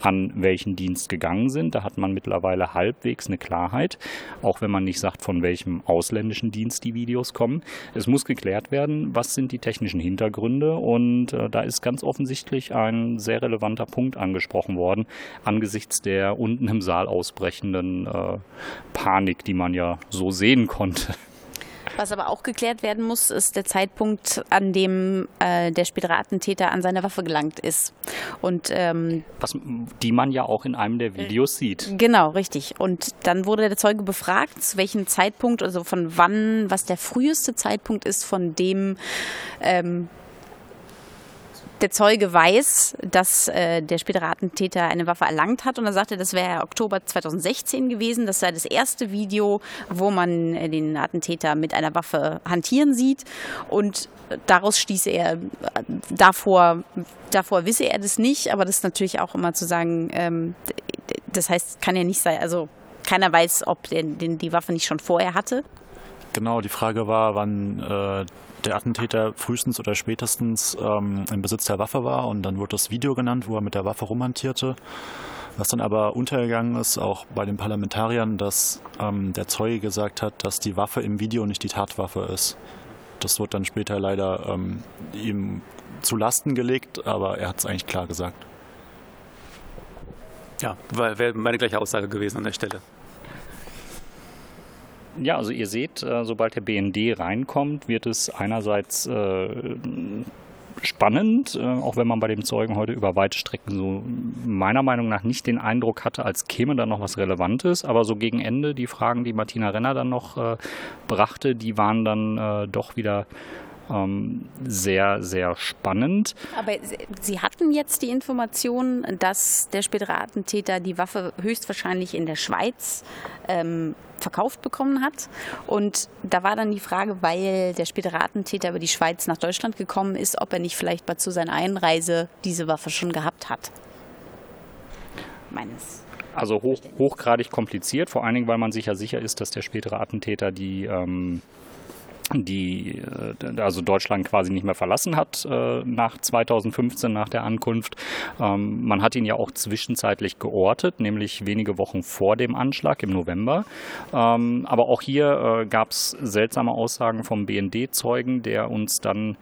an welchen Dienst gegangen sind. Da hat man mittlerweile halbwegs eine Klarheit, auch wenn man nicht sagt, von welchem ausländischen Dienst die Videos kommen. Es muss geklärt werden, was sind die technischen Hintergründe und äh, da ist ganz offensichtlich ein sehr relevanter Punkt angesprochen worden angesichts der unten im Saal ausbrechenden äh, Panik, die man ja so sehen konnte. Was aber auch geklärt werden muss, ist der Zeitpunkt, an dem äh, der spätere Attentäter an seine Waffe gelangt ist. Und ähm, Was, die man ja auch in einem der Videos sieht. Genau, richtig. Und dann wurde der Zeuge befragt, zu welchem Zeitpunkt, also von wann, was der früheste Zeitpunkt ist, von dem ähm, der Zeuge weiß, dass äh, der spätere Attentäter eine Waffe erlangt hat und er sagte, das wäre Oktober 2016 gewesen. Das sei das erste Video, wo man äh, den Attentäter mit einer Waffe hantieren sieht und daraus stieß er, äh, davor, davor wisse er das nicht, aber das ist natürlich auch immer zu sagen, ähm, das heißt, kann ja nicht sein, also keiner weiß, ob der, den, die Waffe nicht schon vorher hatte. Genau, die Frage war, wann äh, der Attentäter frühestens oder spätestens ähm, im Besitz der Waffe war und dann wurde das Video genannt, wo er mit der Waffe rumhantierte. Was dann aber untergegangen ist, auch bei den Parlamentariern, dass ähm, der Zeuge gesagt hat, dass die Waffe im Video nicht die Tatwaffe ist. Das wird dann später leider ähm, ihm zu Lasten gelegt, aber er hat es eigentlich klar gesagt. Ja, wäre meine gleiche Aussage gewesen an der Stelle. Ja, also ihr seht, äh, sobald der BND reinkommt, wird es einerseits äh, spannend, äh, auch wenn man bei dem Zeugen heute über weite Strecken so meiner Meinung nach nicht den Eindruck hatte, als käme da noch was Relevantes. Aber so gegen Ende, die Fragen, die Martina Renner dann noch brachte, die waren dann doch wieder ähm, sehr, sehr spannend. Aber Sie hatten jetzt die Information, dass der spätere Attentäter die Waffe höchstwahrscheinlich in der Schweiz ähm, verkauft bekommen hat. Und da war dann die Frage, weil der spätere Attentäter über die Schweiz nach Deutschland gekommen ist, ob er nicht vielleicht mal zu seiner Einreise diese Waffe schon gehabt hat. Meines also hoch, hochgradig kompliziert, vor allen Dingen, weil man sich ja sicher ist, dass der spätere Attentäter die ähm, die äh, also Deutschland quasi nicht mehr verlassen hat äh, nach 2015 nach der Ankunft. Ähm, man hat ihn ja auch zwischenzeitlich geortet, nämlich wenige Wochen vor dem Anschlag im November. Ähm, aber auch hier äh, gab es seltsame Aussagen vom BND-Zeugen, der uns dann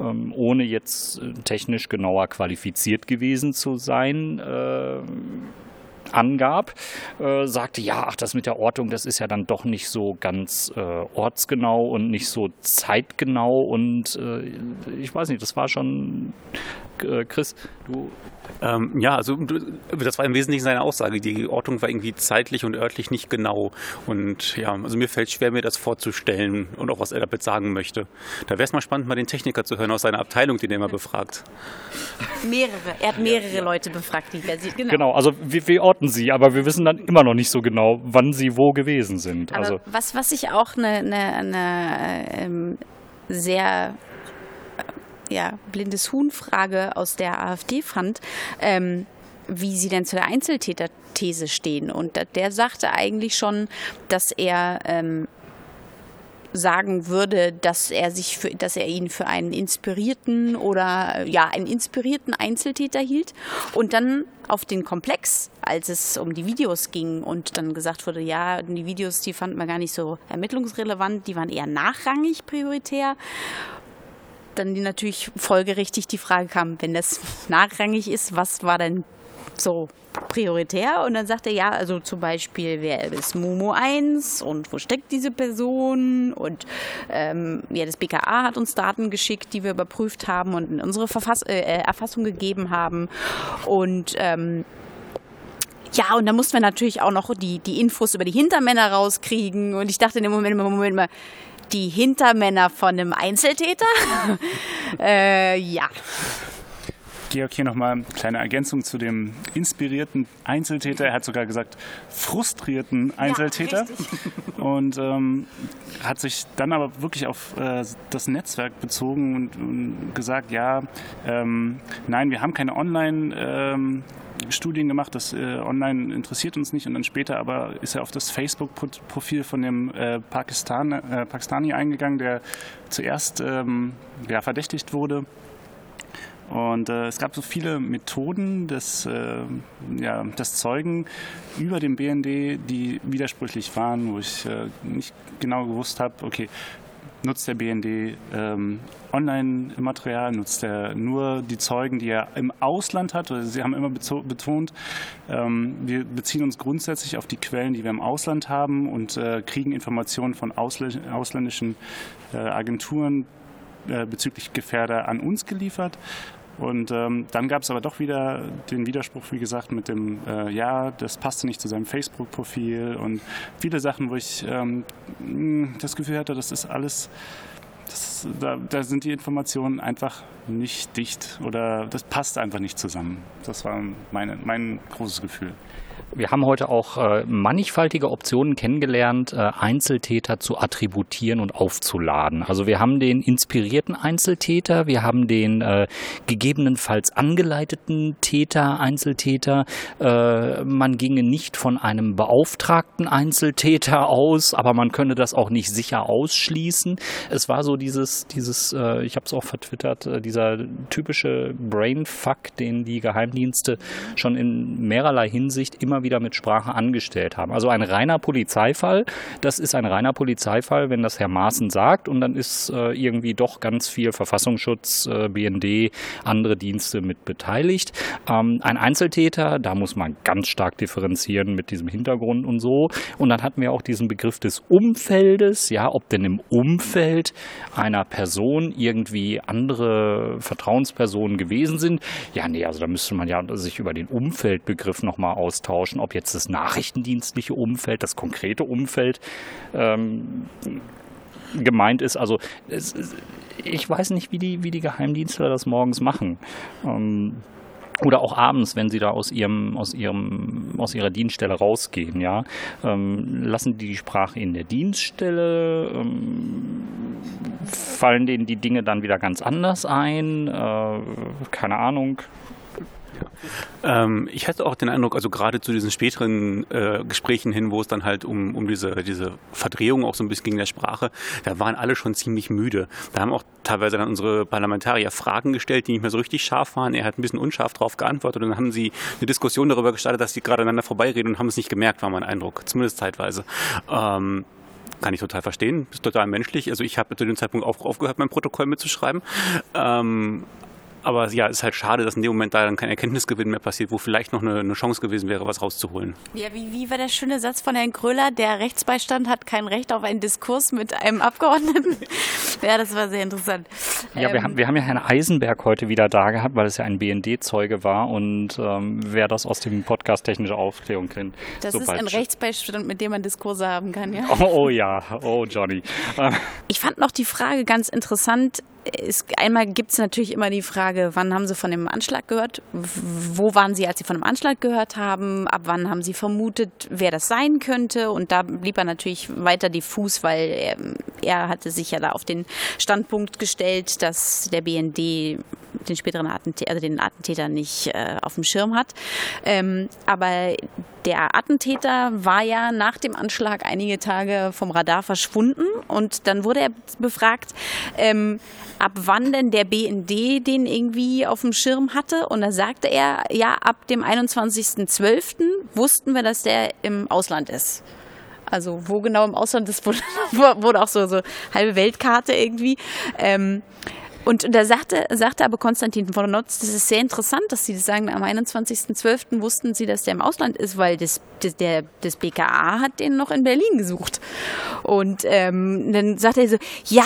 ähm, ohne jetzt technisch genauer qualifiziert gewesen zu sein angab, äh, sagte, ja, ach, das mit der Ortung, das ist ja dann doch nicht so ganz äh, ortsgenau und nicht so zeitgenau und äh, ich weiß nicht, das war schon Äh, Chris, du ähm, ja, also das war im Wesentlichen seine Aussage. Die Ortung war irgendwie zeitlich und örtlich nicht genau. Und ja, also mir fällt schwer, mir das vorzustellen und auch was er damit sagen möchte. Da wäre es mal spannend, mal den Techniker zu hören aus seiner Abteilung, den er immer befragt. Mehrere. Er hat mehrere ja. Leute befragt, die wer genau. genau, also wir, wir, orten sie, aber wir wissen dann immer noch nicht so genau, wann sie wo gewesen sind. Aber also was, was ich auch eine, eine, eine ähm, sehr ja, blindes Huhn-Frage aus der AfD fand, ähm, wie sie denn zu der Einzeltäter-These stehen. Und der sagte eigentlich schon, dass er ähm, sagen würde, dass er sich für, dass er ihn für einen inspirierten oder ja, einen inspirierten Einzeltäter hielt und dann auf den Komplex, als es um die Videos ging und dann gesagt wurde, ja, die Videos, die fanden wir gar nicht so ermittlungsrelevant, die waren eher nachrangig prioritär dann natürlich folgerichtig die Frage kam, wenn das nachrangig ist, was war denn so prioritär? Und dann sagt er, ja, also zum Beispiel, wer ist Momo 1 und wo steckt diese Person? Und ähm, ja, das BKA hat uns Daten geschickt, die wir überprüft haben und in unsere Verfass äh, Erfassung gegeben haben. Und ähm, ja, und dann mussten wir natürlich auch noch die, die Infos über die Hintermänner rauskriegen. Und ich dachte in dem Moment, Moment mal, die Hintermänner von einem Einzeltäter. *laughs* äh, ja. Georg, hier nochmal eine kleine Ergänzung zu dem inspirierten Einzeltäter. Er hat sogar gesagt, frustrierten Einzeltäter. Ja, *laughs* und ähm, hat sich dann aber wirklich auf äh, das Netzwerk bezogen und, und gesagt, ja, ähm, nein, wir haben keine Online- ähm, Studien gemacht, das äh, online interessiert uns nicht und dann später aber ist er auf das Facebook-Profil von dem äh, Pakistan, äh, Pakistani eingegangen, der zuerst ähm, ja, verdächtigt wurde. Und äh, es gab so viele Methoden des, äh, ja, des Zeugen über den BND, die widersprüchlich waren, wo ich äh, nicht genau gewusst habe, okay, nutzt der BND ähm, Online-Material, nutzt er nur die Zeugen, die er im Ausland hat. Sie haben immer betont, ähm, wir beziehen uns grundsätzlich auf die Quellen, die wir im Ausland haben und äh, kriegen Informationen von ausländischen äh, Agenturen äh, bezüglich Gefährder an uns geliefert. Und ähm, dann gab es aber doch wieder den Widerspruch, wie gesagt, mit dem, äh, ja, das passte nicht zu seinem Facebook-Profil und viele Sachen, wo ich ähm, das Gefühl hatte, das ist alles, das, da, da, sind die Informationen einfach nicht dicht oder das passt einfach nicht zusammen. Das war meine, mein großes Gefühl. Wir haben heute auch äh, mannigfaltige Optionen kennengelernt, äh, Einzeltäter zu attributieren und aufzuladen. Also wir haben den inspirierten Einzeltäter, wir haben den äh, gegebenenfalls angeleiteten Täter, Einzeltäter. Äh, man ginge nicht von einem beauftragten Einzeltäter aus, aber man könne das auch nicht sicher ausschließen. Es war so dieses, dieses, äh, ich habe es auch vertwittert, äh, dieser typische Brainfuck, den die Geheimdienste schon in mehrerlei Hinsicht immer wieder mit Sprache angestellt haben. Also ein reiner Polizeifall, das ist ein reiner Polizeifall, wenn das Herr Maaßen sagt und dann ist äh, irgendwie doch ganz viel Verfassungsschutz, äh, BND, andere Dienste mit beteiligt. Ähm, ein Einzeltäter, da muss man ganz stark differenzieren mit diesem Hintergrund und so. Und dann hatten wir auch diesen Begriff des Umfeldes, ja, ob denn im Umfeld einer Person irgendwie andere Vertrauenspersonen gewesen sind. Ja, nee, also da müsste man ja sich über den Umfeldbegriff nochmal austauschen austauschen, ob jetzt das nachrichtendienstliche Umfeld, das konkrete Umfeld ähm, gemeint ist. Also es, ich weiß nicht, wie die, wie die Geheimdienstler das morgens machen. Ähm, oder auch abends, wenn sie da aus ihrem, aus ihrem, aus ihrer Dienststelle rausgehen, ja, ähm, lassen die die Sprache in der Dienststelle, ähm, fallen denen die Dinge dann wieder ganz anders ein, äh, keine Ahnung, ähm, ich hatte auch den Eindruck, also gerade zu diesen späteren äh, Gesprächen hin, wo es dann halt um, um diese, diese Verdrehung auch so ein bisschen ging der Sprache, da waren alle schon ziemlich müde. Da haben auch teilweise dann unsere Parlamentarier Fragen gestellt, die nicht mehr so richtig scharf waren. Er hat ein bisschen unscharf darauf geantwortet und dann haben sie eine Diskussion darüber gestartet, dass die gerade aneinander vorbeireden und haben es nicht gemerkt, war mein Eindruck, zumindest zeitweise. Ähm, kann ich total verstehen, ist total menschlich. Also ich habe zu dem Zeitpunkt auch aufgehört, mein Protokoll mitzuschreiben. Ähm, aber ja, es ist halt schade, dass in dem Moment da dann kein Erkenntnisgewinn mehr passiert, wo vielleicht noch eine, eine Chance gewesen wäre, was rauszuholen. Ja, wie, wie war der schöne Satz von Herrn Kröller? Der Rechtsbeistand hat kein Recht auf einen Diskurs mit einem Abgeordneten. *laughs* ja, das war sehr interessant. Ja, ähm, wir, haben, wir haben ja Herrn Eisenberg heute wieder da gehabt, weil es ja ein BND-Zeuge war und ähm, wer das aus dem Podcast Technische Aufklärung kennt. Das ist ein Rechtsbeistand, mit dem man Diskurse haben kann, ja. *laughs* Oh, oh ja, oh Johnny. Ich fand noch die Frage ganz interessant, es, einmal gibt es natürlich immer die Frage, wann haben Sie von dem Anschlag gehört? Wo waren Sie, als Sie von dem Anschlag gehört haben? Ab wann haben Sie vermutet, wer das sein könnte? Und da blieb er natürlich weiter diffus, weil er, er hatte sich ja da auf den Standpunkt gestellt, dass der BND den späteren Attentäter, also den Attentäter nicht äh, auf dem Schirm hat. Ähm, aber der Attentäter war ja nach dem Anschlag einige Tage vom Radar verschwunden und dann wurde er befragt, ähm, ab wann denn der BND den irgendwie auf dem Schirm hatte. Und da sagte er, ja, ab dem 21.12. wussten wir, dass der im Ausland ist. Also wo genau im Ausland ist, *laughs* wurde, wurde auch so, so halbe Weltkarte irgendwie. Ähm, und da sagte, sagte aber Konstantin Voronotz, das ist sehr interessant, dass Sie das sagen, am 21.12. wussten Sie, dass der im Ausland ist, weil das, das, der, das BKA hat den noch in Berlin gesucht. Und ähm, dann sagte er so, ja,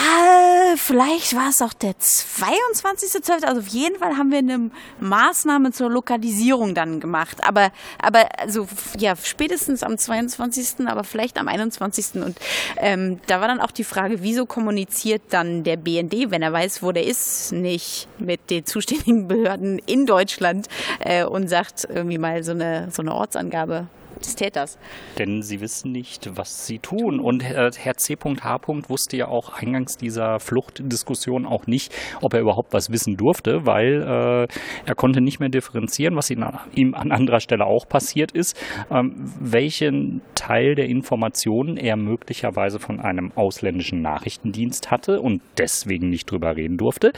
vielleicht war es auch der 22.12., also auf jeden Fall haben wir eine Maßnahme zur Lokalisierung dann gemacht. Aber, aber also, ja, spätestens am 22., aber vielleicht am 21. Und ähm, da war dann auch die Frage, wieso kommuniziert dann der BND, wenn er weiß, wo der ist nicht mit den zuständigen Behörden in Deutschland äh, und sagt irgendwie mal so eine, so eine Ortsangabe des Täters. Denn sie wissen nicht, was sie tun. Und Herr C.H. wusste ja auch eingangs dieser Fluchtdiskussion auch nicht, ob er überhaupt was wissen durfte, weil äh, er konnte nicht mehr differenzieren, was ihm an anderer Stelle auch passiert ist, ähm, welchen Teil der Informationen er möglicherweise von einem ausländischen Nachrichtendienst hatte und deswegen nicht drüber reden durfte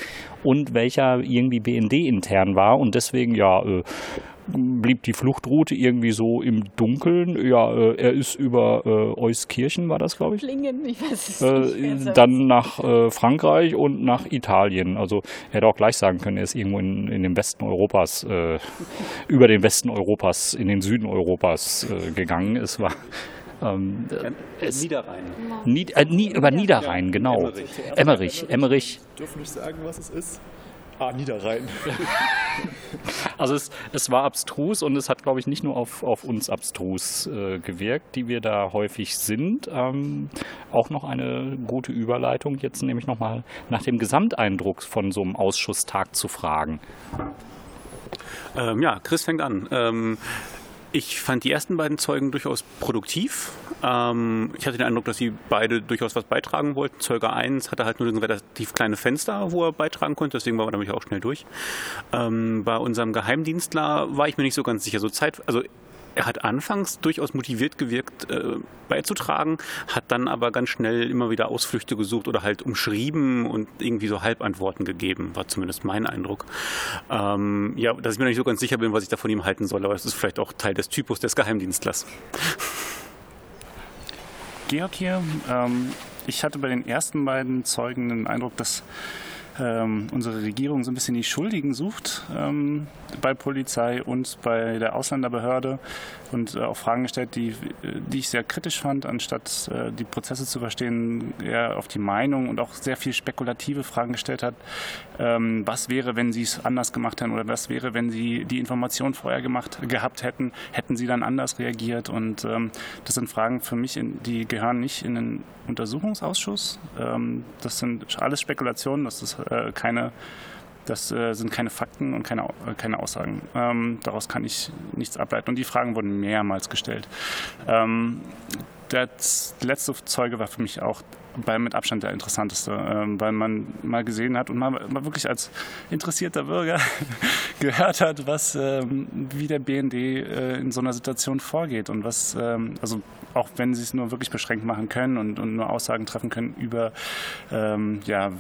und welcher irgendwie BND intern war und deswegen ja äh, blieb die Fluchtroute irgendwie so im Dunkeln. Ja, äh, er ist über äh, Euskirchen, war das, glaube ich. Lingen, ich weiß es äh, nicht. Dann nach äh, Frankreich und nach Italien. Also er hätte auch gleich sagen können, er ist irgendwo in, in den Westen Europas, äh, über den Westen Europas, in den Süden Europas äh, gegangen. Es war ähm, es, Niederrhein. Nied, äh, nie, über Niederrhein, genau. Emmerich. Emmerich. Emmerich. Dürfen nicht sagen, was es ist. Ah, Niederrhein. *laughs* also es, es war abstrus und es hat, glaube ich, nicht nur auf, auf uns abstrus äh, gewirkt, die wir da häufig sind. Ähm, auch noch eine gute Überleitung, jetzt nämlich nochmal nach dem Gesamteindruck von so einem Ausschusstag zu fragen. Ähm, ja, Chris fängt an. Ähm, ich fand die ersten beiden Zeugen durchaus produktiv. Ähm, ich hatte den Eindruck, dass sie beide durchaus was beitragen wollten. Zeuge 1 hatte halt nur ein relativ kleine Fenster, wo er beitragen konnte, deswegen war er nämlich auch schnell durch. Ähm, bei unserem Geheimdienstler war ich mir nicht so ganz sicher. So Zeit, also er hat anfangs durchaus motiviert gewirkt, äh, beizutragen, hat dann aber ganz schnell immer wieder Ausflüchte gesucht oder halt umschrieben und irgendwie so Halbantworten gegeben, war zumindest mein Eindruck. Ähm, ja, dass ich mir noch nicht so ganz sicher bin, was ich da von ihm halten soll, aber es ist vielleicht auch Teil des Typus des Geheimdienstlers. *laughs* Georg hier. Ähm, ich hatte bei den ersten beiden Zeugen den Eindruck, dass ähm, unsere Regierung so ein bisschen die Schuldigen sucht ähm, bei Polizei und bei der Ausländerbehörde und äh, auch Fragen gestellt, die, die ich sehr kritisch fand, anstatt äh, die Prozesse zu verstehen, eher auf die Meinung und auch sehr viel spekulative Fragen gestellt hat. Ähm, was wäre, wenn sie es anders gemacht hätten oder was wäre, wenn sie die Information vorher gemacht gehabt hätten, hätten sie dann anders reagiert und ähm, das sind Fragen für mich, in, die gehören nicht in den Untersuchungsausschuss. Ähm, das sind alles Spekulationen, das ist äh, keine das äh, sind keine Fakten und keine, äh, keine Aussagen. Ähm, daraus kann ich nichts ableiten. Und die Fragen wurden mehrmals gestellt. Ähm, der letzte Zeuge war für mich auch bei mit Abstand der interessanteste, ähm, weil man mal gesehen hat und mal, mal wirklich als interessierter Bürger *laughs* gehört hat, was ähm, wie der BND äh, in so einer Situation vorgeht und was, ähm, also auch wenn sie es nur wirklich beschränkt machen können und, und nur Aussagen treffen können über ja,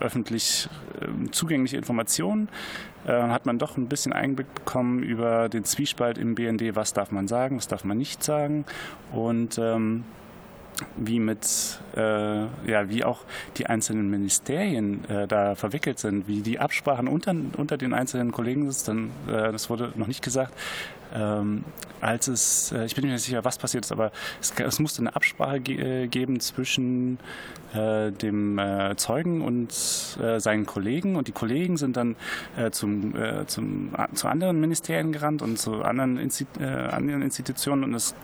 öffentlich zugängliche Informationen, äh, hat man doch ein bisschen Einblick bekommen über den Zwiespalt im BND, was darf man sagen, was darf man nicht sagen? Und ähm, wie mit äh, ja wie auch die einzelnen Ministerien äh, da verwickelt sind, wie die Absprachen unter, unter den einzelnen Kollegen ist, dann äh, das wurde noch nicht gesagt, ähm, als es, äh, ich bin mir nicht sicher, was passiert ist, aber es, es musste eine Absprache ge äh, geben zwischen äh, dem äh, Zeugen und äh, seinen Kollegen und die Kollegen sind dann äh, zum, zum, zu anderen Ministerien gerannt und zu anderen, Insti anderen Institutionen und es,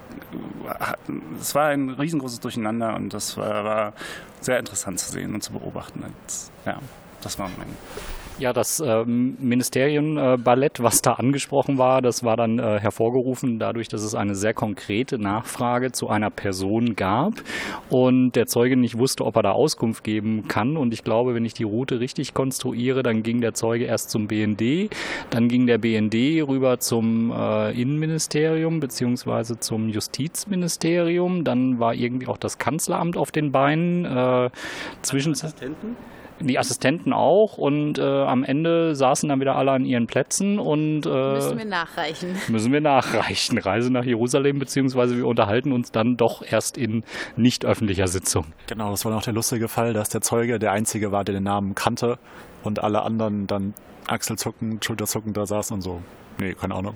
es war ein riesengroßes Durcheinander und das war, war sehr interessant zu sehen und zu beobachten. Und, ja, das war mein ja, das äh, Ministerienballett, was da angesprochen war, das war dann äh, hervorgerufen dadurch, dass es eine sehr konkrete Nachfrage zu einer Person gab und der Zeuge nicht wusste, ob er da Auskunft geben kann. Und ich glaube, wenn ich die Route richtig konstruiere, dann ging der Zeuge erst zum BND, dann ging der BND rüber zum äh, Innenministerium beziehungsweise zum Justizministerium, dann war irgendwie auch das Kanzleramt auf den Beinen. Äh, zwischen Assistenten? Die Assistenten auch und äh, am Ende saßen dann wieder alle an ihren Plätzen und äh, müssen wir nachreichen. *laughs* Müssen wir nachreichen. Reise nach Jerusalem, beziehungsweise wir unterhalten uns dann doch erst in nicht öffentlicher Sitzung. Genau, das war noch der lustige Fall, dass der Zeuge der Einzige war, der den Namen kannte und alle anderen dann Achselzucken, Schulterzucken da saßen und so. Nee, keine Ahnung.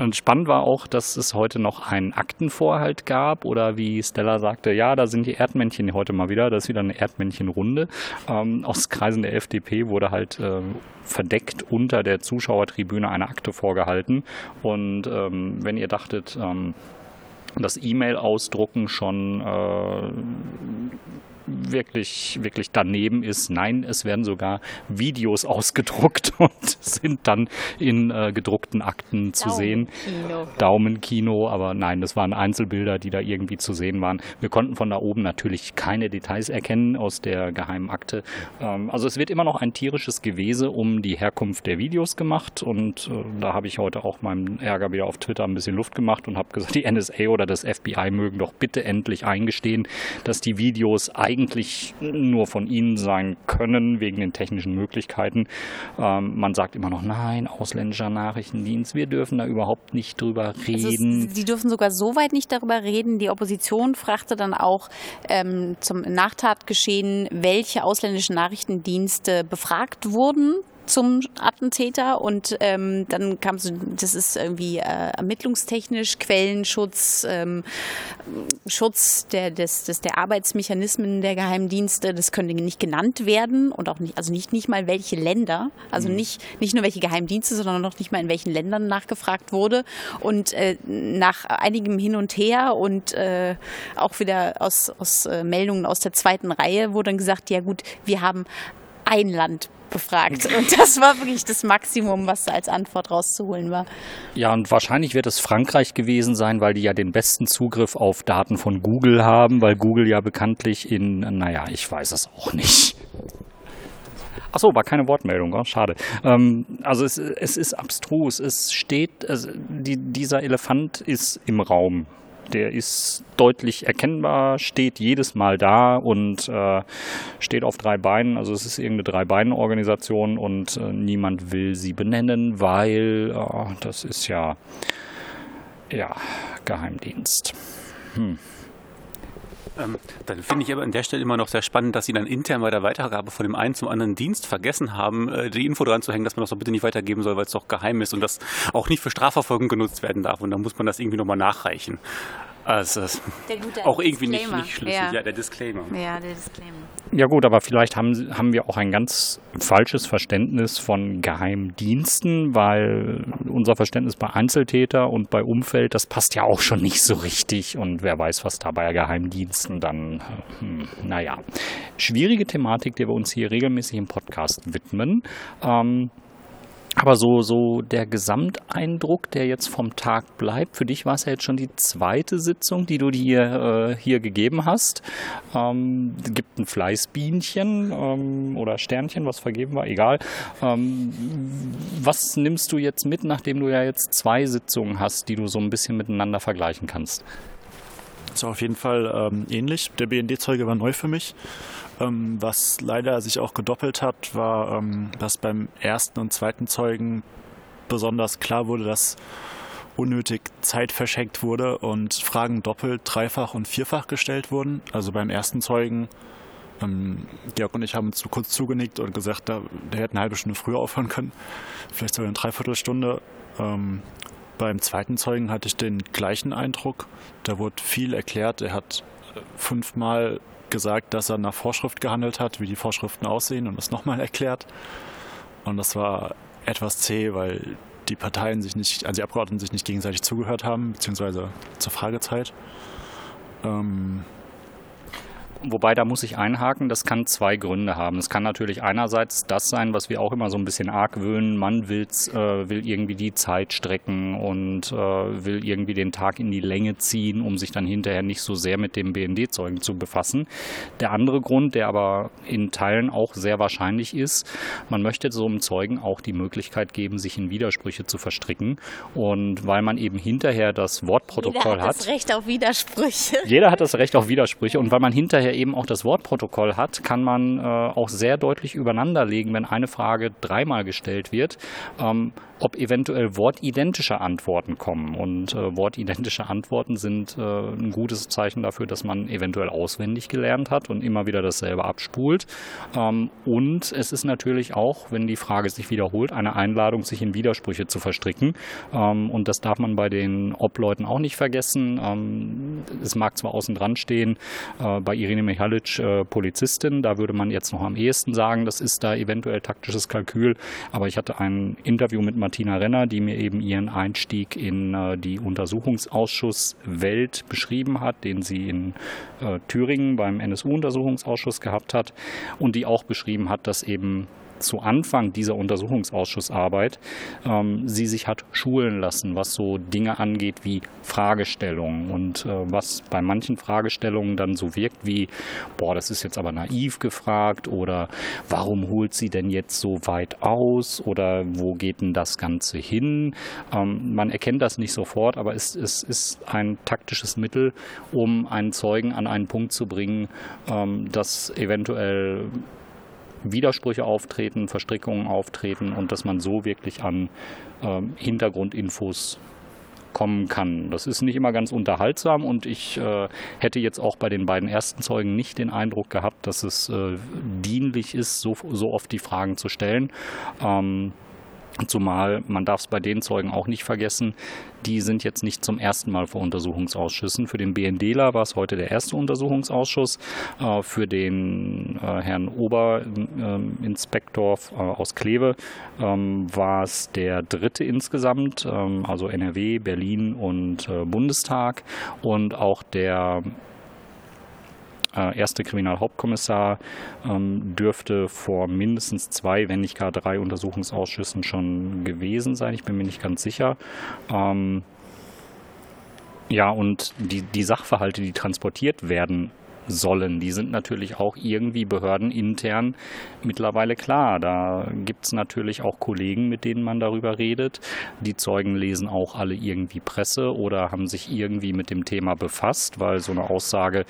Und spannend war auch, dass es heute noch einen Aktenvorhalt gab oder wie Stella sagte, ja, da sind die Erdmännchen heute mal wieder, das ist wieder eine Erdmännchenrunde. Ähm, aus Kreisen der FDP wurde halt äh, verdeckt unter der Zuschauertribüne eine Akte vorgehalten. Und ähm, wenn ihr dachtet, ähm, das E-Mail-Ausdrucken schon äh, wirklich, wirklich daneben ist. Nein, es werden sogar Videos *laughs* ausgedruckt und sind dann in äh, gedruckten Akten zu sehen. Daumenkino, aber nein, das waren Einzelbilder, die da irgendwie zu sehen waren. Wir konnten von da oben natürlich keine Details erkennen aus der geheimen Akte. Ähm, also es wird immer noch ein tierisches Gewese um die Herkunft der Videos gemacht und äh, da habe ich heute auch meinem Ärger wieder auf Twitter ein bisschen Luft gemacht und habe gesagt, die NSA oder das FBI mögen doch bitte endlich eingestehen, dass die Videos eigentlich eigentlich nur von ihnen sein können, wegen den technischen Möglichkeiten. Ähm, man sagt immer noch, nein, ausländischer Nachrichtendienst, wir dürfen da überhaupt nicht drüber reden. Also, sie dürfen sogar so weit nicht darüber reden. Die Opposition fragte dann auch ähm, zum Nachtatgeschehen, welche ausländischen Nachrichtendienste befragt wurden zum Attentäter und ähm, dann kam so, das ist irgendwie äh, ermittlungstechnisch, Quellenschutz, ähm, Schutz der, des, des, der Arbeitsmechanismen der Geheimdienste, das könnte nicht genannt werden und auch nicht, also nicht, nicht mal welche Länder, also mhm. nicht, nicht nur welche Geheimdienste, sondern noch nicht mal in welchen Ländern nachgefragt wurde und äh, nach einigem Hin und Her und äh, auch wieder aus, aus äh, Meldungen aus der zweiten Reihe wurde dann gesagt, ja gut, wir haben ein Land befragt. *laughs* Und das war wirklich das Maximum, was da als Antwort rauszuholen war. Ja, und wahrscheinlich wird es Frankreich gewesen sein, weil die ja den besten Zugriff auf Daten von Google haben, weil Google ja bekanntlich in, naja, ich weiß es auch nicht. Achso, war keine Wortmeldung, oh, schade. Ähm, also es, es, ist abstrus. Es steht, also die, dieser Elefant ist im Raum der ist deutlich erkennbar, steht jedes Mal da und äh, steht auf drei Beinen. Also es ist irgendeine Drei-Beinen-Organisation und äh, niemand will sie benennen, weil äh, das ist ja, ja Geheimdienst. Hm. Ähm, dann finde ich aber an der Stelle immer noch sehr spannend, dass Sie dann intern bei der Weitergabe von dem einen zum anderen Dienst vergessen haben, äh, die Info dran zu hängen, dass man das doch bitte nicht weitergeben soll, weil es doch geheim ist und das auch nicht für Strafverfolgung genutzt werden darf. Und dann muss man das irgendwie nochmal nachreichen. Also auch irgendwie nicht, nicht schlüssig. Ja. ja. der Disclaimer. Ja, der Disclaimer. Ja gut, aber vielleicht haben, haben wir auch ein ganz falsches Verständnis von Geheimdiensten, weil unser Verständnis bei Einzeltäter und bei Umfeld, das passt ja auch schon nicht so richtig. Und wer weiß, was da bei Geheimdiensten dann, hm, naja. Schwierige Thematik, der wir uns hier regelmäßig im Podcast widmen. Ähm, aber so, so der Gesamteindruck, der jetzt vom Tag bleibt, für dich war es ja jetzt schon die zweite Sitzung, die du dir äh, hier gegeben hast. Ähm, gibt ein Fleißbienchen ähm, oder Sternchen, was vergeben war, egal. Ähm, was nimmst du jetzt mit, nachdem du ja jetzt zwei Sitzungen hast, die du so ein bisschen miteinander vergleichen kannst? War auf jeden Fall ähm, ähnlich. Der BND-Zeuge war neu für mich. Ähm, was leider sich auch gedoppelt hat, war, ähm, dass beim ersten und zweiten Zeugen besonders klar wurde, dass unnötig Zeit verschenkt wurde und Fragen doppelt, dreifach und vierfach gestellt wurden. Also beim ersten Zeugen, ähm, Georg und ich haben uns kurz zugenickt und gesagt, da, der hätte eine halbe Stunde früher aufhören können, vielleicht sogar eine Dreiviertelstunde. Ähm, beim zweiten Zeugen hatte ich den gleichen Eindruck. Da wurde viel erklärt. Er hat fünfmal gesagt, dass er nach Vorschrift gehandelt hat, wie die Vorschriften aussehen und das nochmal *laughs* erklärt. Und das war etwas zäh, weil die Parteien sich nicht, also die Abgeordneten sich nicht gegenseitig zugehört haben, beziehungsweise zur Fragezeit. Ähm, Wobei, da muss ich einhaken, das kann zwei Gründe haben. Es kann natürlich einerseits das sein, was wir auch immer so ein bisschen argwöhnen, man will's, äh, will irgendwie die Zeit strecken und äh, will irgendwie den Tag in die Länge ziehen, um sich dann hinterher nicht so sehr mit dem BND-Zeugen zu befassen. Der andere Grund, der aber in Teilen auch sehr wahrscheinlich ist, man möchte so einem Zeugen auch die Möglichkeit geben, sich in Widersprüche zu verstricken. Und weil man eben hinterher das Wortprotokoll Jeder hat hat. das Recht auf Widersprüche. Jeder hat das Recht auf Widersprüche und weil man hinterher eben auch das Wortprotokoll hat, kann man äh, auch sehr deutlich übereinanderlegen, wenn eine Frage dreimal gestellt wird, ähm, ob eventuell wortidentische Antworten kommen. Und äh, wortidentische Antworten sind äh, ein gutes Zeichen dafür, dass man eventuell auswendig gelernt hat und immer wieder dasselbe abspult. Ähm, und es ist natürlich auch, wenn die Frage sich wiederholt, eine Einladung, sich in Widersprüche zu verstricken. Ähm, und das darf man bei den Obleuten auch nicht vergessen. Ähm, es mag zwar außen dran stehen, äh, bei Irene Michalic äh, Polizistin, da würde man jetzt noch am ehesten sagen, das ist da eventuell taktisches Kalkül. Aber ich hatte ein Interview mit Martina Renner, die mir eben ihren Einstieg in äh, die Untersuchungsausschusswelt beschrieben hat, den sie in äh, Thüringen beim NSU-Untersuchungsausschuss gehabt hat und die auch beschrieben hat, dass eben zu Anfang dieser Untersuchungsausschussarbeit ähm, sie sich hat schulen lassen, was so Dinge angeht wie Fragestellungen und äh, was bei manchen Fragestellungen dann so wirkt wie, boah, das ist jetzt aber naiv gefragt oder warum holt sie denn jetzt so weit aus oder wo geht denn das Ganze hin? Ähm, man erkennt das nicht sofort, aber es, es ist ein taktisches Mittel, um einen Zeugen an einen Punkt zu bringen, ähm, dass eventuell Widersprüche auftreten, Verstrickungen auftreten und dass man so wirklich an ähm, Hintergrundinfos kommen kann. Das ist nicht immer ganz unterhaltsam und ich äh, hätte jetzt auch bei den beiden ersten Zeugen nicht den Eindruck gehabt, dass es äh, dienlich ist, so, so oft die Fragen zu stellen. Ähm, Zumal man darf es bei den Zeugen auch nicht vergessen, die sind jetzt nicht zum ersten Mal vor Untersuchungsausschüssen. Für den BNDler war es heute der erste Untersuchungsausschuss. Äh, für den äh, Herrn Oberinspektor äh, aus Kleve ähm, war es der dritte insgesamt, ähm, also NRW, Berlin und Bundestag. Und auch der äh, erste Kriminalhauptkommissar ähm, dürfte vor mindestens zwei, wenn nicht gar drei Untersuchungsausschüssen schon gewesen sein. Ich bin mir nicht ganz sicher. Ähm, ja, und die, die Sachverhalte, die transportiert werden sollen. Die sind natürlich auch irgendwie behördenintern mittlerweile klar. Da gibt es natürlich auch Kollegen, mit denen man darüber redet. Die Zeugen lesen auch alle irgendwie Presse oder haben sich irgendwie mit dem Thema befasst, weil so eine Aussage,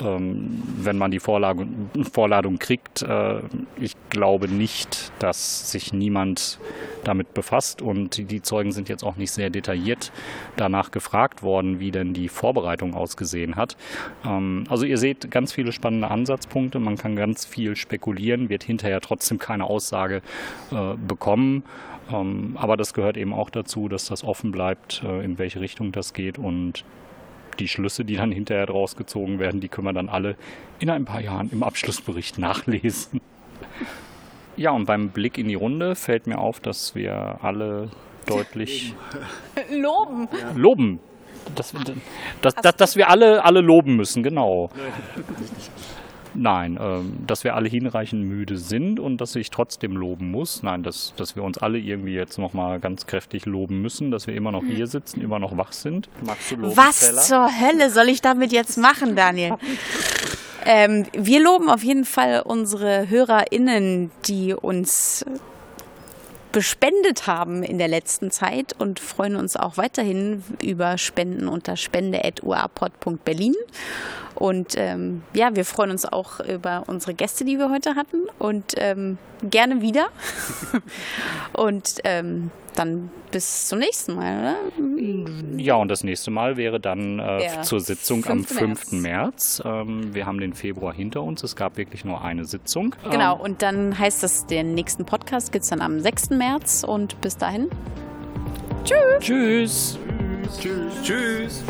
ähm, wenn man die Vorlage, Vorladung kriegt, äh, ich glaube nicht, dass sich niemand damit befasst und die, Zeugen sind jetzt auch nicht sehr detailliert danach gefragt worden, wie denn die Vorbereitung ausgesehen hat. Ähm, also ihr seht, ganz viele spannende Ansatzpunkte. Man kann ganz viel spekulieren, wird hinterher trotzdem keine Aussage äh, bekommen. Ähm, aber das gehört eben auch dazu, dass das offen bleibt, äh, in welche Richtung das geht. Und die Schlüsse, die dann hinterher draus gezogen werden, die können wir dann alle in ein paar Jahren im Abschlussbericht *laughs* nachlesen. Ja, und beim Blick in die Runde fällt mir auf, dass wir alle deutlich Loben. loben. Dass, dass, dass, dass wir alle, alle loben müssen, genau. Nein, ähm, dass wir alle hinreichend müde sind und dass ich trotzdem loben muss. Nein, dass, dass wir uns alle irgendwie jetzt nochmal ganz kräftig loben müssen, dass wir immer noch hier sitzen, immer noch wach sind. Magst du loben, Was Stella? zur Hölle soll ich damit jetzt machen, Daniel? ähm, wir loben auf jeden Fall unsere HörerInnen, die uns bespendet haben in der letzten Zeit und freuen uns auch weiterhin über Spenden unter spende.uapod.berlin. Und ähm, ja, wir freuen uns auch über unsere Gäste, die wir heute hatten und ähm, gerne wieder. *laughs* und ähm, dann bis zum nächsten Mal, oder? Ja, und das nächste Mal wäre dann äh, Ja, zur Sitzung am 5. 5. März. Ähm, wir haben den Februar hinter uns. Es gab wirklich nur eine Sitzung. Genau, Ähm, und dann heißt das, den nächsten Podcast gibt es dann am 6. März und bis dahin. Tschüss. Tschüss. Tschüss.